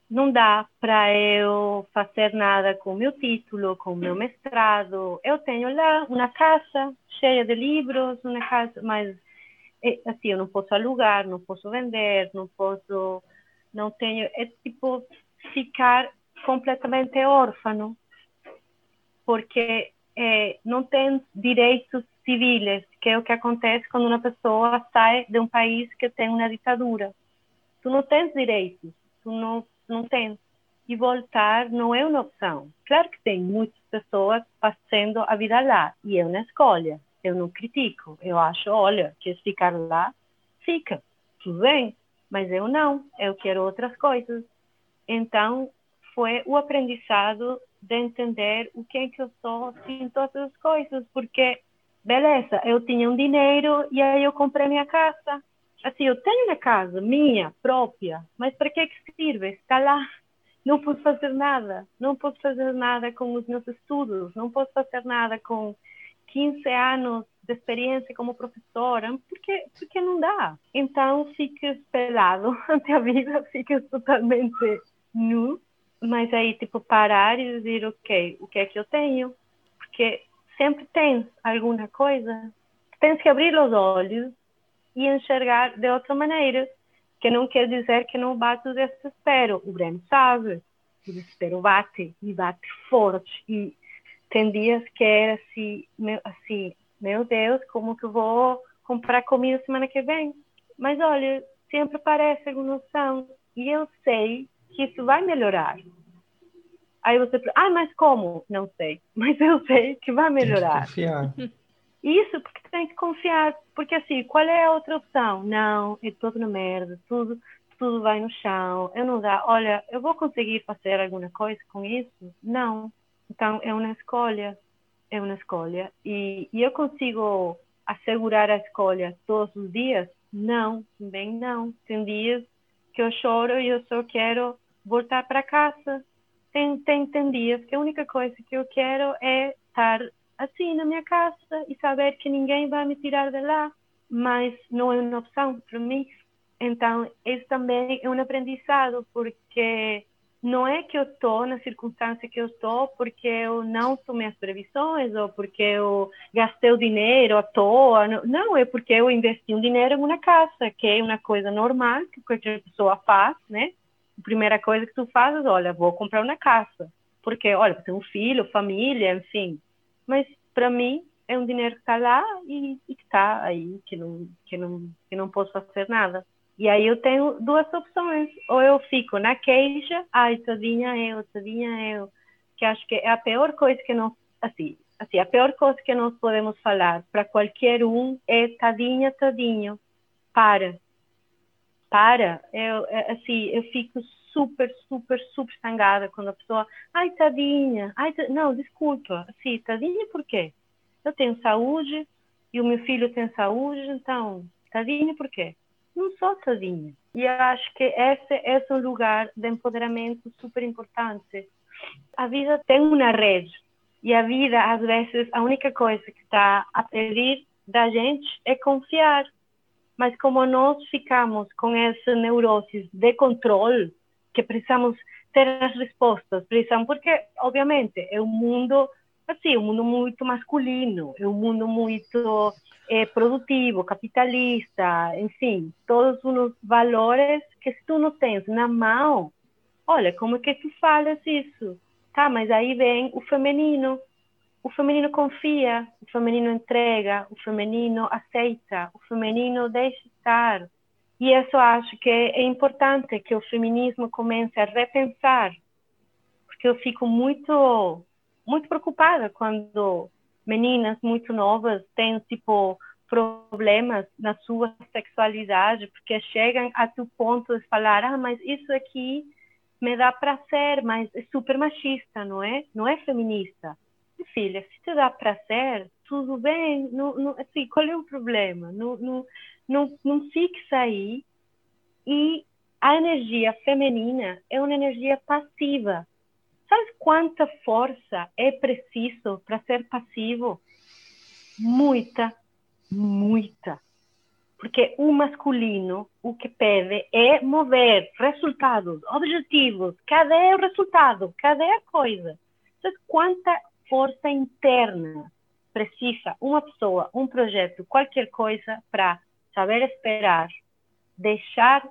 não dá para eu fazer nada com o meu título, com o meu mestrado. Eu tenho lá uma casa cheia de livros, uma casa, mas é, assim eu não posso alugar, não posso vender, não posso, não tenho, é tipo ficar completamente órfão, porque é, não tem direitos civis, que é o que acontece quando uma pessoa sai de um país que tem uma ditadura. Tu não tens direitos, tu não, não tens. E voltar não é uma opção. Claro que tem muitas pessoas passando a vida lá, e eu não escolha. Eu não critico. Eu acho, olha, quer ficar lá, fica. Tudo bem. Mas eu não. Eu quero outras coisas. Então, foi o aprendizado de entender o que é que eu sou em todas as coisas, porque beleza, eu tinha um dinheiro e aí eu comprei minha casa. Assim, eu tenho uma casa minha, própria, mas para que é que serve? Está lá. Não posso fazer nada. Não posso fazer nada com os meus estudos. Não posso fazer nada com 15 anos de experiência como professora, porque, porque não dá. Então, fica pelado ante a vida, fica totalmente nu. Mas aí, tipo, parar e dizer, ok, o que é que eu tenho? Porque sempre tens alguma coisa, tens que abrir os olhos e enxergar de outra maneira, que não quer dizer que não bate o desespero. O Breno sabe, o desespero bate e bate forte e tem dias que é assim, meu, assim, meu Deus, como que vou comprar comida semana que vem? Mas olha, sempre parece alguma opção e eu sei que isso vai melhorar. Aí você, ah, mas como? Não sei, mas eu sei que vai melhorar. Tem que confiar. Isso, porque tem que confiar. Porque assim, qual é a outra opção? Não, é tudo na merda, tudo, tudo vai no chão, eu não dá. Olha, eu vou conseguir fazer alguma coisa com isso? Não. Então é uma escolha, é uma escolha. E, e eu consigo assegurar a escolha todos os dias? Não, também não. Tem dias que eu choro e eu só quero voltar para casa tem, tem, tem dias que a única coisa que eu quero é estar assim na minha casa e saber que ninguém vai me tirar de lá, mas não é uma opção para mim. Então, isso também é um aprendizado, porque não é que eu estou na circunstância que eu estou porque eu não tomei as previsões ou porque eu gastei o dinheiro à toa. Não, é porque eu investi um dinheiro em uma casa, que é uma coisa normal que qualquer pessoa faz, né? A primeira coisa que tu fazes, olha, vou comprar uma casa. Porque, olha, tem um filho, família, enfim. Mas, para mim, é um dinheiro que está lá e, e que está aí, que não, que, não, que não posso fazer nada. E aí eu tenho duas opções. Ou eu fico na queixa, ai, tadinha eu, tadinha eu, que acho que é a pior coisa que nós, assim, assim, a pior coisa que nós podemos falar para qualquer um é tadinha, tadinho. Para, para, eu, é, assim, eu fico super, super, super sangada quando a pessoa, ai, tadinha, ai, não, desculpa, assim, tadinha por quê? Eu tenho saúde e o meu filho tem saúde, então, tadinha por quê? Não sou tadinha. E acho que esse, esse é um lugar de empoderamento super importante. A vida tem uma rede e a vida, às vezes, a única coisa que está a pedir da gente é confiar mas como nós ficamos com essa neurose de controle, que precisamos ter as respostas, precisamos, porque, obviamente, é um mundo, assim, um mundo muito masculino, é um mundo muito é, produtivo, capitalista, enfim, todos os valores que se tu não tens na mão, olha, como é que tu falas isso? Tá, mas aí vem o feminino, o feminino confia, o feminino entrega, o feminino aceita, o feminino deixa estar. E isso acho que é importante que o feminismo comece a repensar, porque eu fico muito muito preocupada quando meninas muito novas têm tipo problemas na sua sexualidade, porque chegam a tu ponto de falar, ah, mas isso aqui me dá prazer, mas é super machista, não é? Não é feminista filha, se te dá prazer, tudo bem, não, não, assim, qual é o problema? Não, não, não, não fixe aí. E a energia feminina é uma energia passiva. Sabe quanta força é preciso para ser passivo? Muita, muita. Porque o masculino, o que pede é mover resultados, objetivos. Cadê o resultado? Cadê a coisa? Sabe quanta força interna precisa uma pessoa, um projeto, qualquer coisa para saber esperar, deixar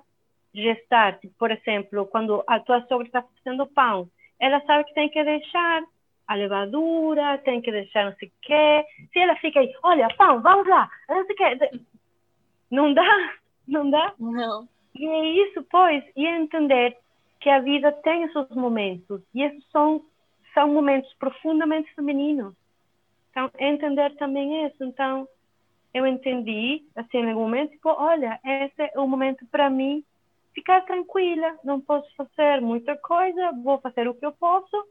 gestar. Tipo, por exemplo, quando a tua sogra está fazendo pão, ela sabe que tem que deixar a levadura, tem que deixar não sei o quê. Se ela fica aí, olha, pão, vamos lá, não sei o quê. Não dá, não dá. Não. E é isso, pois, e é entender que a vida tem os seus momentos, e esses são são momentos profundamente femininos. Então, entender também isso. Então, eu entendi, assim, em algum momento, tipo, olha, esse é o momento para mim ficar tranquila, não posso fazer muita coisa, vou fazer o que eu posso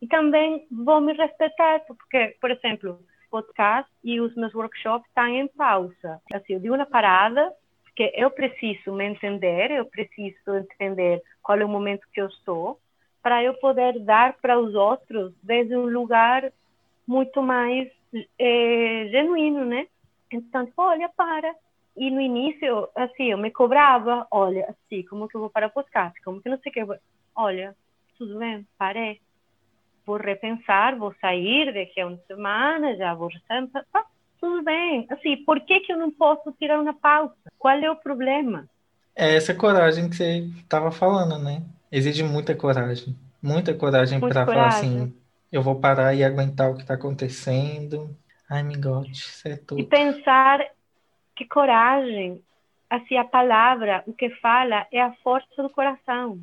e também vou me respeitar, porque, por exemplo, podcast e os meus workshops estão em pausa. Assim, eu dei uma parada, porque eu preciso me entender, eu preciso entender qual é o momento que eu estou, para eu poder dar para os outros desde um lugar muito mais é, genuíno, né? Então, tipo, olha, para. E no início, assim, eu me cobrava, olha, assim, como que eu vou para o podcast? Como que não sei o que. Olha, tudo bem, parei. Vou repensar, vou sair daqui a uma semana, já vou. Ah, tudo bem. Assim, por que, que eu não posso tirar uma pausa? Qual é o problema? É essa coragem que você estava falando, né? Exige muita coragem. Muita coragem para falar assim, eu vou parar e aguentar o que está acontecendo. Ai, me gote, isso é tudo. E pensar que coragem, assim, a palavra, o que fala é a força do coração.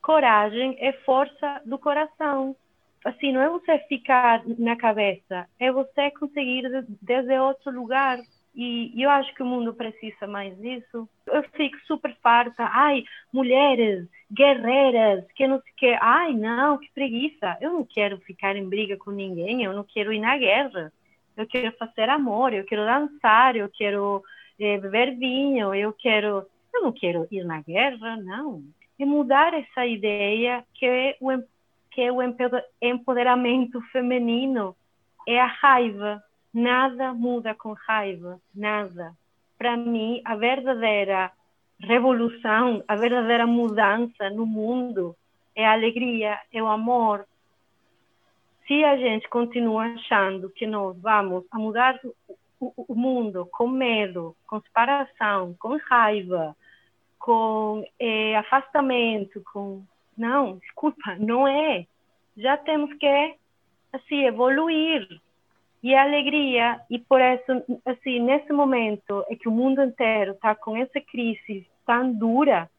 Coragem é força do coração. Assim, não é você ficar na cabeça, é você conseguir desde outro lugar e eu acho que o mundo precisa mais disso. Eu fico super farta. Ai, mulheres, guerreiras, que não sei o que. Ai, não, que preguiça. Eu não quero ficar em briga com ninguém, eu não quero ir na guerra. Eu quero fazer amor, eu quero dançar, eu quero é, beber vinho, eu quero. Eu não quero ir na guerra, não. E mudar essa ideia que é o, que é o empoderamento feminino é a raiva Nada muda com raiva, nada. Para mim, a verdadeira revolução, a verdadeira mudança no mundo é a alegria, é o amor. Se a gente continua achando que nós vamos a mudar o, o mundo com medo, com separação, com raiva, com é, afastamento, com não, desculpa, não é. Já temos que assim evoluir, e a alegria, e por isso, assim, nesse momento é que o mundo inteiro está com essa crise tão dura,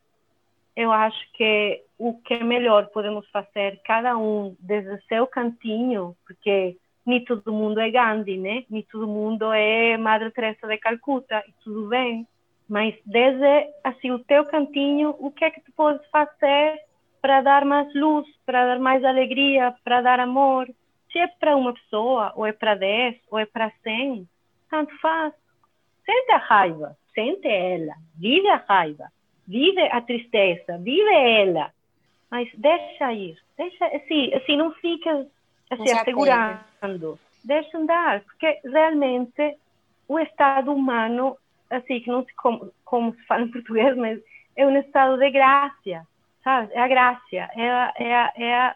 eu acho que o que é melhor podemos fazer, cada um desde seu cantinho, porque nem todo mundo é Gandhi, né? Nem todo mundo é Madre Teresa de Calcuta, e tudo bem. Mas desde assim o teu cantinho, o que é que tu podes fazer para dar mais luz, para dar mais alegria, para dar amor? Se é para uma pessoa, ou é para 10, ou é para 100, tanto faz. Sente a raiva, sente ela, vive a raiva, vive a tristeza, vive ela, mas deixa ir, deixa, assim, assim não fica assim, assegurando, deixa andar, porque realmente o estado humano assim, que não sei como, como se fala em português, mas é um estado de graça, sabe? É a graça, é, é, é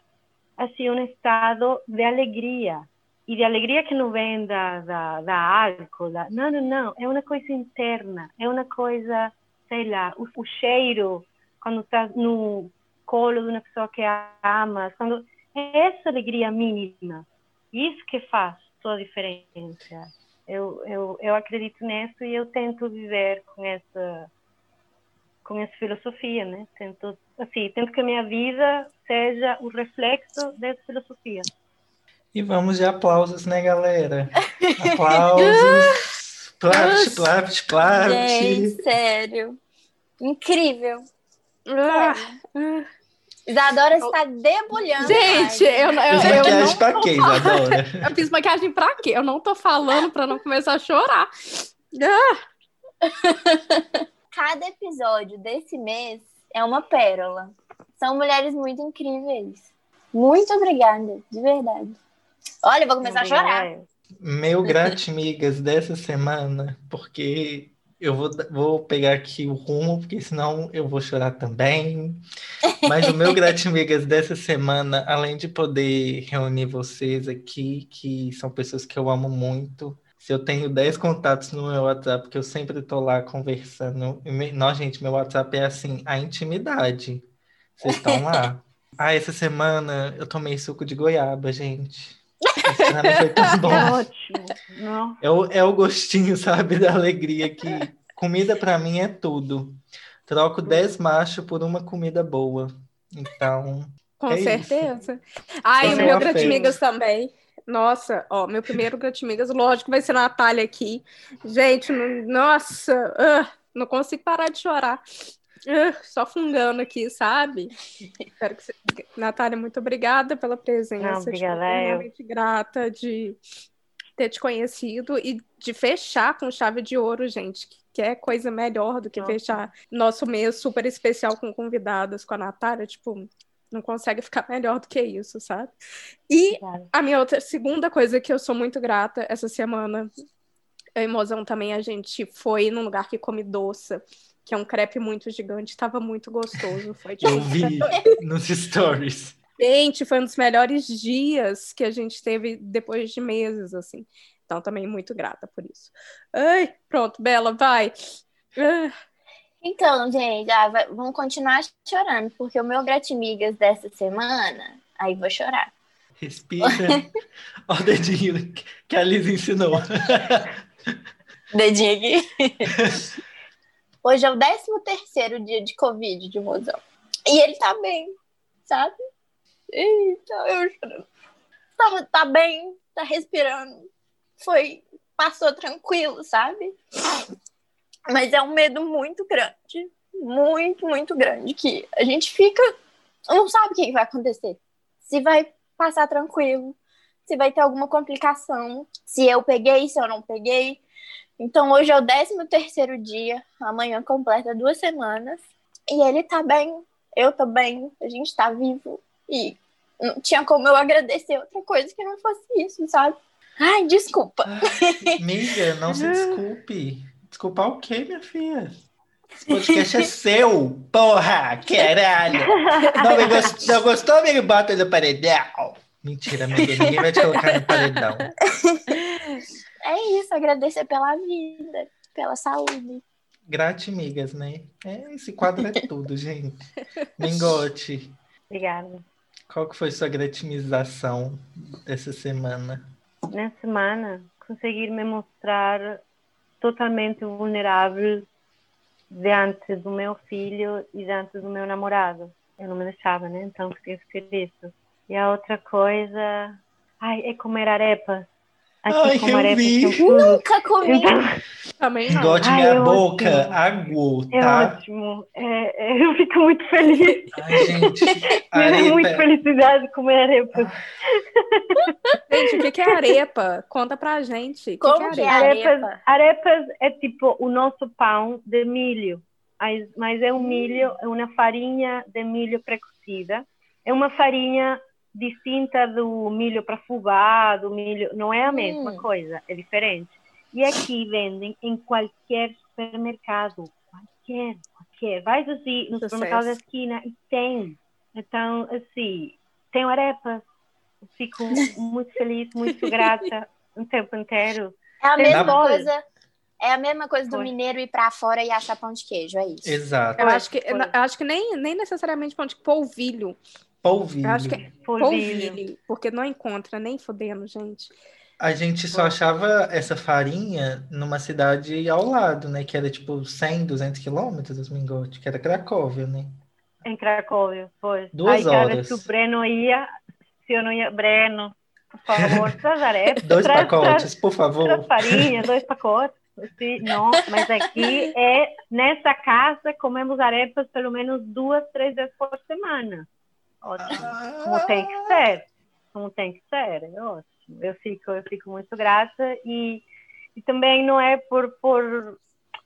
assim, um estado de alegria. E de alegria que não vem da, da, álcool, da... não, não, não, é uma coisa interna, é uma coisa, sei lá, o, o cheiro, quando está no colo de uma pessoa que ama, quando é essa alegria mínima, isso que faz toda a diferença. Eu, eu, eu acredito nisso e eu tento viver com essa com essa filosofia, né? Tento assim, tento que a minha vida seja o reflexo dessa filosofia. E vamos de aplausos, né, galera? Aplausos. plapt, plapt, plapt. Gente, sério. Incrível. Sério. Isadora está debulhando. Gente, eu, eu, eu, Fiz eu maquiagem não pra quê. Isadora? Eu fiz maquiagem pra quê? Eu não tô falando pra não começar a chorar. Ah, Cada episódio desse mês é uma pérola. São mulheres muito incríveis. Muito obrigada, de verdade. Olha, eu vou começar a chorar. Meu gratimigas dessa semana, porque eu vou, vou pegar aqui o rumo, porque senão eu vou chorar também. Mas o meu gratimigas dessa semana, além de poder reunir vocês aqui, que são pessoas que eu amo muito, se eu tenho 10 contatos no meu WhatsApp, que eu sempre tô lá conversando. Não, gente, meu WhatsApp é assim, a intimidade. Vocês estão lá. Ah, essa semana eu tomei suco de goiaba, gente. Essa semana foi tão bom. É ótimo. Não? É o, é o gostinho, sabe, da alegria que comida pra mim é tudo. Troco 10 machos por uma comida boa. Então, com É isso. certeza. Ai, Esse o é meu. Gratimigas também. Nossa, ó, meu primeiro Gratimigas, lógico, vai ser a Natália aqui. Gente, não- nossa, ah, não consigo parar de chorar. Ah, só fungando aqui, sabe? Espero que você... Natália, muito obrigada pela presença. Não, Tipo, obrigada, eu. realmente grata de ter te conhecido e de fechar com chave de ouro, gente. Que é coisa melhor do que Nossa. fechar nosso mês super especial com convidadas com a Natália. Tipo, não consegue ficar melhor do que isso, sabe? E a minha outra segunda coisa que eu sou muito grata essa semana, eu e Mozão também, a gente foi num lugar que come doce, que é um crepe muito gigante, estava muito gostoso. Foi tipo, eu vi nos stories. Gente, foi um dos melhores dias que a gente teve depois de meses, assim. Então, também muito grata por isso. Ai, pronto, Bela, vai. Ah, Então, gente, ah, vai- vamos continuar chorando, porque o meu gratimigas dessa semana, aí vou chorar. Respira. Olha o dedinho que a Liz ensinou. Dedinho aqui. Hoje é o 13 terceiro dia de Covid de mozão. E ele tá bem, sabe? Eita, eu chorando. Tá, tá bem, tá respirando. Foi, passou tranquilo, sabe? Mas é um medo muito grande. Muito, muito grande. Que a gente fica. Não sabe o que vai acontecer. Se vai passar tranquilo, se vai ter alguma complicação, se eu peguei, se eu não peguei. Então hoje é o 13 terceiro dia, amanhã completa duas semanas. E ele tá bem, eu tô bem, a gente tá vivo. E não tinha como eu agradecer outra coisa que não fosse isso, sabe? Ai, desculpa. Amiga, não se desculpe. Desculpar o quê, minha filha? Esse podcast é seu, porra, caralho. Não, me gost- não gostou, amigo? Bota no paredão. Mentira, amiga, ninguém vai te colocar no paredão. É isso, agradecer pela vida, pela saúde. Gratimigas, né? É, esse quadro é tudo, gente. Mingote, Obrigada. qual que foi sua gratimização dessa semana? Na semana, conseguir me mostrar totalmente vulnerável diante do meu filho e diante do meu namorado. Eu não me deixava, né? Então consegui fazer isso. E a outra coisa, ai, é comer arepas. Aqui Ai, eu vi. Nunca comi. Então, também não. Ai, minha é boca ótimo. aguou, é tá? ótimo. É, é, eu fico muito feliz. Ai, gente, arepa. felicidade comer arepas. Gente, o que que é arepa? Conta pra gente. O que Como que é é arepa? arepa? Arepas, arepas é tipo o nosso pão de milho, mas, mas é um milho, é uma farinha de milho precocida. É uma farinha distinta do milho para fubá, do milho, não é a mesma Hum. coisa, é diferente. E aqui vendem em qualquer supermercado, qualquer, qualquer. Vais assim no supermercado da esquina e tem. Então, assim, tem arepas. Fico muito feliz, muito grata o tempo inteiro. É a mesma coisa. É a mesma coisa do mineiro ir para fora e achar pão de queijo, é isso. Exato. Eu acho que, eu acho que nem, nem necessariamente pão de polvilho. Polvilho. Eu acho que é polvilho. polvilho, porque não encontra nem fodendo, gente. A gente só achava essa farinha numa cidade ao lado, né? Que era tipo 100, 200 quilômetros dos Mingote, que era Cracóvia, né? Em Cracóvia, foi. Duas Aí, horas. se o Breno ia, se eu não ia, Breno, por favor, traz arepas. dois traz, pacotes, traz, por favor. Traz farinha, dois pacotes. Assim, não, mas aqui é, nessa casa, comemos arepas pelo menos duas, três vezes por semana. Ótimo. Ah. Como tem que ser. Como tem que ser, é ótimo. Eu fico, eu fico muito grata e, e também não é por, por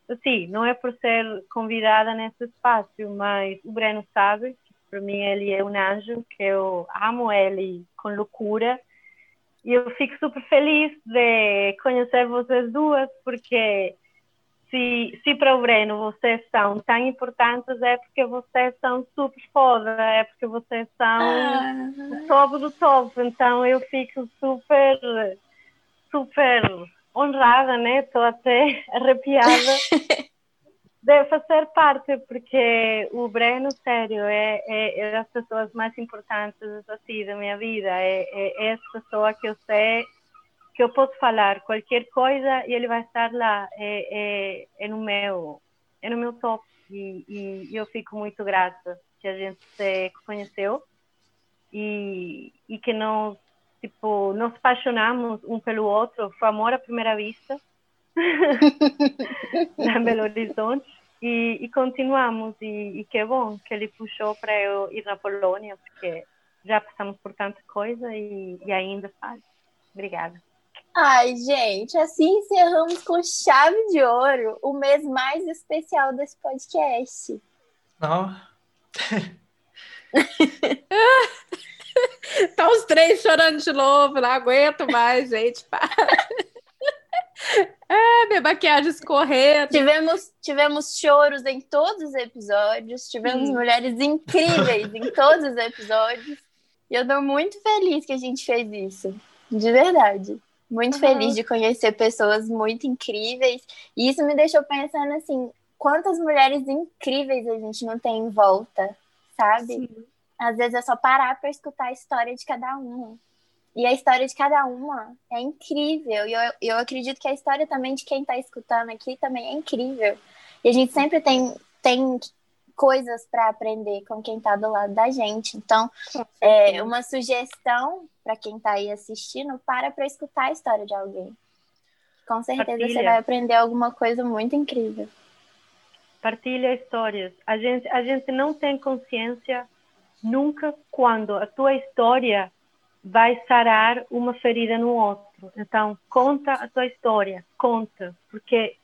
assim, não é por ser convidada nesse espaço, mas o Breno sabe que para mim ele é um anjo, que eu amo ele com loucura e eu fico super feliz de conhecer vocês duas, porque se, se para o Breno vocês são tão importantes, é porque vocês são super foda, é porque vocês são ah. o topo do topo. Então eu fico super, super honrada, né? Estou até arrepiada de fazer parte, porque o Breno, sério, é, é, é das pessoas mais importantes assim, da minha vida. É, é, é essa pessoa que eu sei que eu posso falar qualquer coisa e ele vai estar lá. É, é, é no meu é no meu top e, e, eu fico muito grata que a gente se conheceu e, e que nós tipo nos apaixonamos um pelo outro foi amor à primeira vista na Belo Horizonte e, e continuamos e, e, que bom que ele puxou para eu ir na Polônia porque já passamos por tanta coisa e, e ainda faz. Obrigada. Ai, gente, assim encerramos com chave de ouro o mês mais especial desse podcast. Não. tá os três chorando de novo, não aguento mais, gente. Para. É, minha maquiagem escorrendo. Tivemos, tivemos choros em todos os episódios, tivemos hum. mulheres incríveis em todos os episódios. E eu tô muito feliz que a gente fez isso. De verdade. Muito uhum. feliz de conhecer pessoas muito incríveis. E isso me deixou pensando assim, quantas mulheres incríveis a gente não tem em volta, sabe? Sim. Às vezes é só parar para escutar a história de cada uma. E a história de cada uma é incrível. E eu, eu acredito que a história também de quem está escutando aqui também é incrível. E a gente sempre tem, tem coisas para aprender com quem está do lado da gente. Então, é uma sugestão para quem está aí assistindo, para para escutar a história de alguém. Com certeza Partilha. você vai aprender alguma coisa muito incrível. Partilha histórias. A gente, a gente não tem consciência nunca quando a tua história vai sarar uma ferida no outro. Então, conta a tua história, conta, porque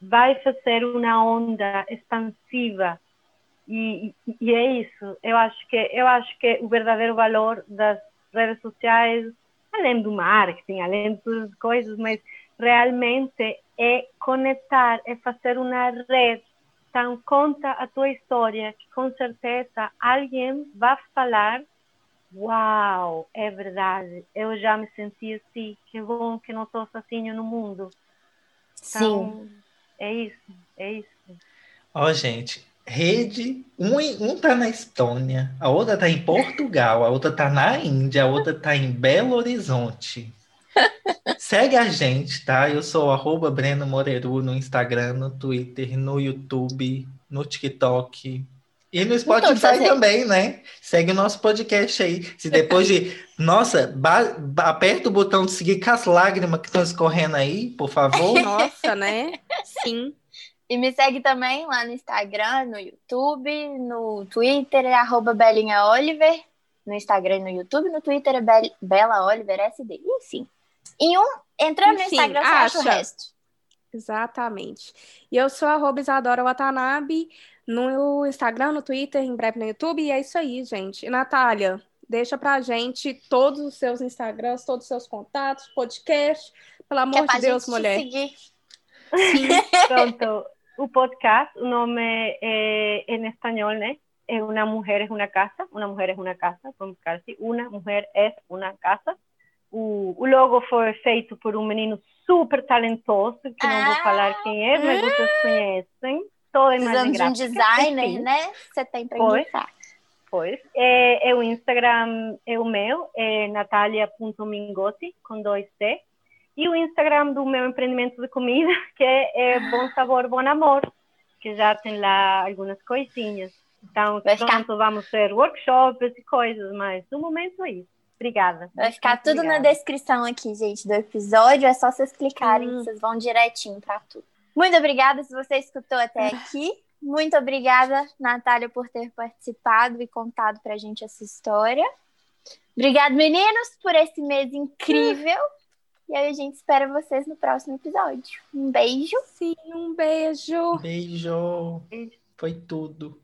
vai fazer uma onda expansiva e, e, é isso. Eu acho que eu acho que o verdadeiro valor das redes sociais, além do marketing, além de todas as coisas, mas realmente é conectar, é fazer uma rede. Então conta a tua história, que com certeza alguém vai falar Uau, é verdade. Eu já me senti assim. Que bom que não estou sozinho no mundo. Então, Sim. É isso, é isso. Ó, oh, gente, rede, um, um tá na Estônia, a outra tá em Portugal, a outra tá na Índia, a outra tá em Belo Horizonte. Segue a gente, tá? Eu sou arroba Breno Moreru no Instagram, no Twitter, no YouTube, no TikTok. E no Spotify também, né? Segue o nosso podcast aí. Se depois de. Nossa, aperta o botão de seguir com as lágrimas que estão escorrendo aí, por favor. Nossa, né? Sim. E me segue também lá no Instagram, no YouTube, no Twitter, é arroba Belinha Oliver. No Instagram e no YouTube, no Twitter é Be Bela Oliver SD. Enfim. E um, entrando Enfim, no Instagram, você acha. acha o resto. Exatamente. E eu sou arroba Isadora Watanabe no Instagram, no Twitter, em breve no YouTube. E é isso aí, gente. E, Natália, deixa pra gente todos os seus Instagrams, todos os seus contatos, podcast. Pelo amor de Deus, mulher. Sim. Pronto. O podcast, o nome é, é em espanhol, né? É Uma Mulher é Uma Casa, Uma Mulher é Uma Casa, vamos ficar assim, Uma Mulher é Uma Casa. O, o logo foi feito por um menino super talentoso, que não vou Ah, falar quem é, mas vocês conhecem. Toda Precisamos de um designer, Enfim, né? Você tem para indicar. Pois. É, é o Instagram, é o meu, é natalia.mingotti, com dois T. E o Instagram do meu empreendimento de comida, que é, é Bom Sabor, Bom Amor, que já tem lá algumas coisinhas. Então, Vai ficar- pronto, vamos ter workshops e coisas, mas no momento é isso. Obrigada. Vai ficar Muito tudo na obrigada. descrição aqui, gente, do episódio. É só vocês clicarem, Hum. vocês vão direitinho para tudo. Muito obrigada se você escutou até aqui. Muito obrigada, Natália, por ter participado e contado pra gente essa história. Obrigado, meninos, por esse mês incrível. E aí a gente espera vocês no próximo episódio. Um beijo. Sim, um beijo. Beijo. Beijo. Foi tudo.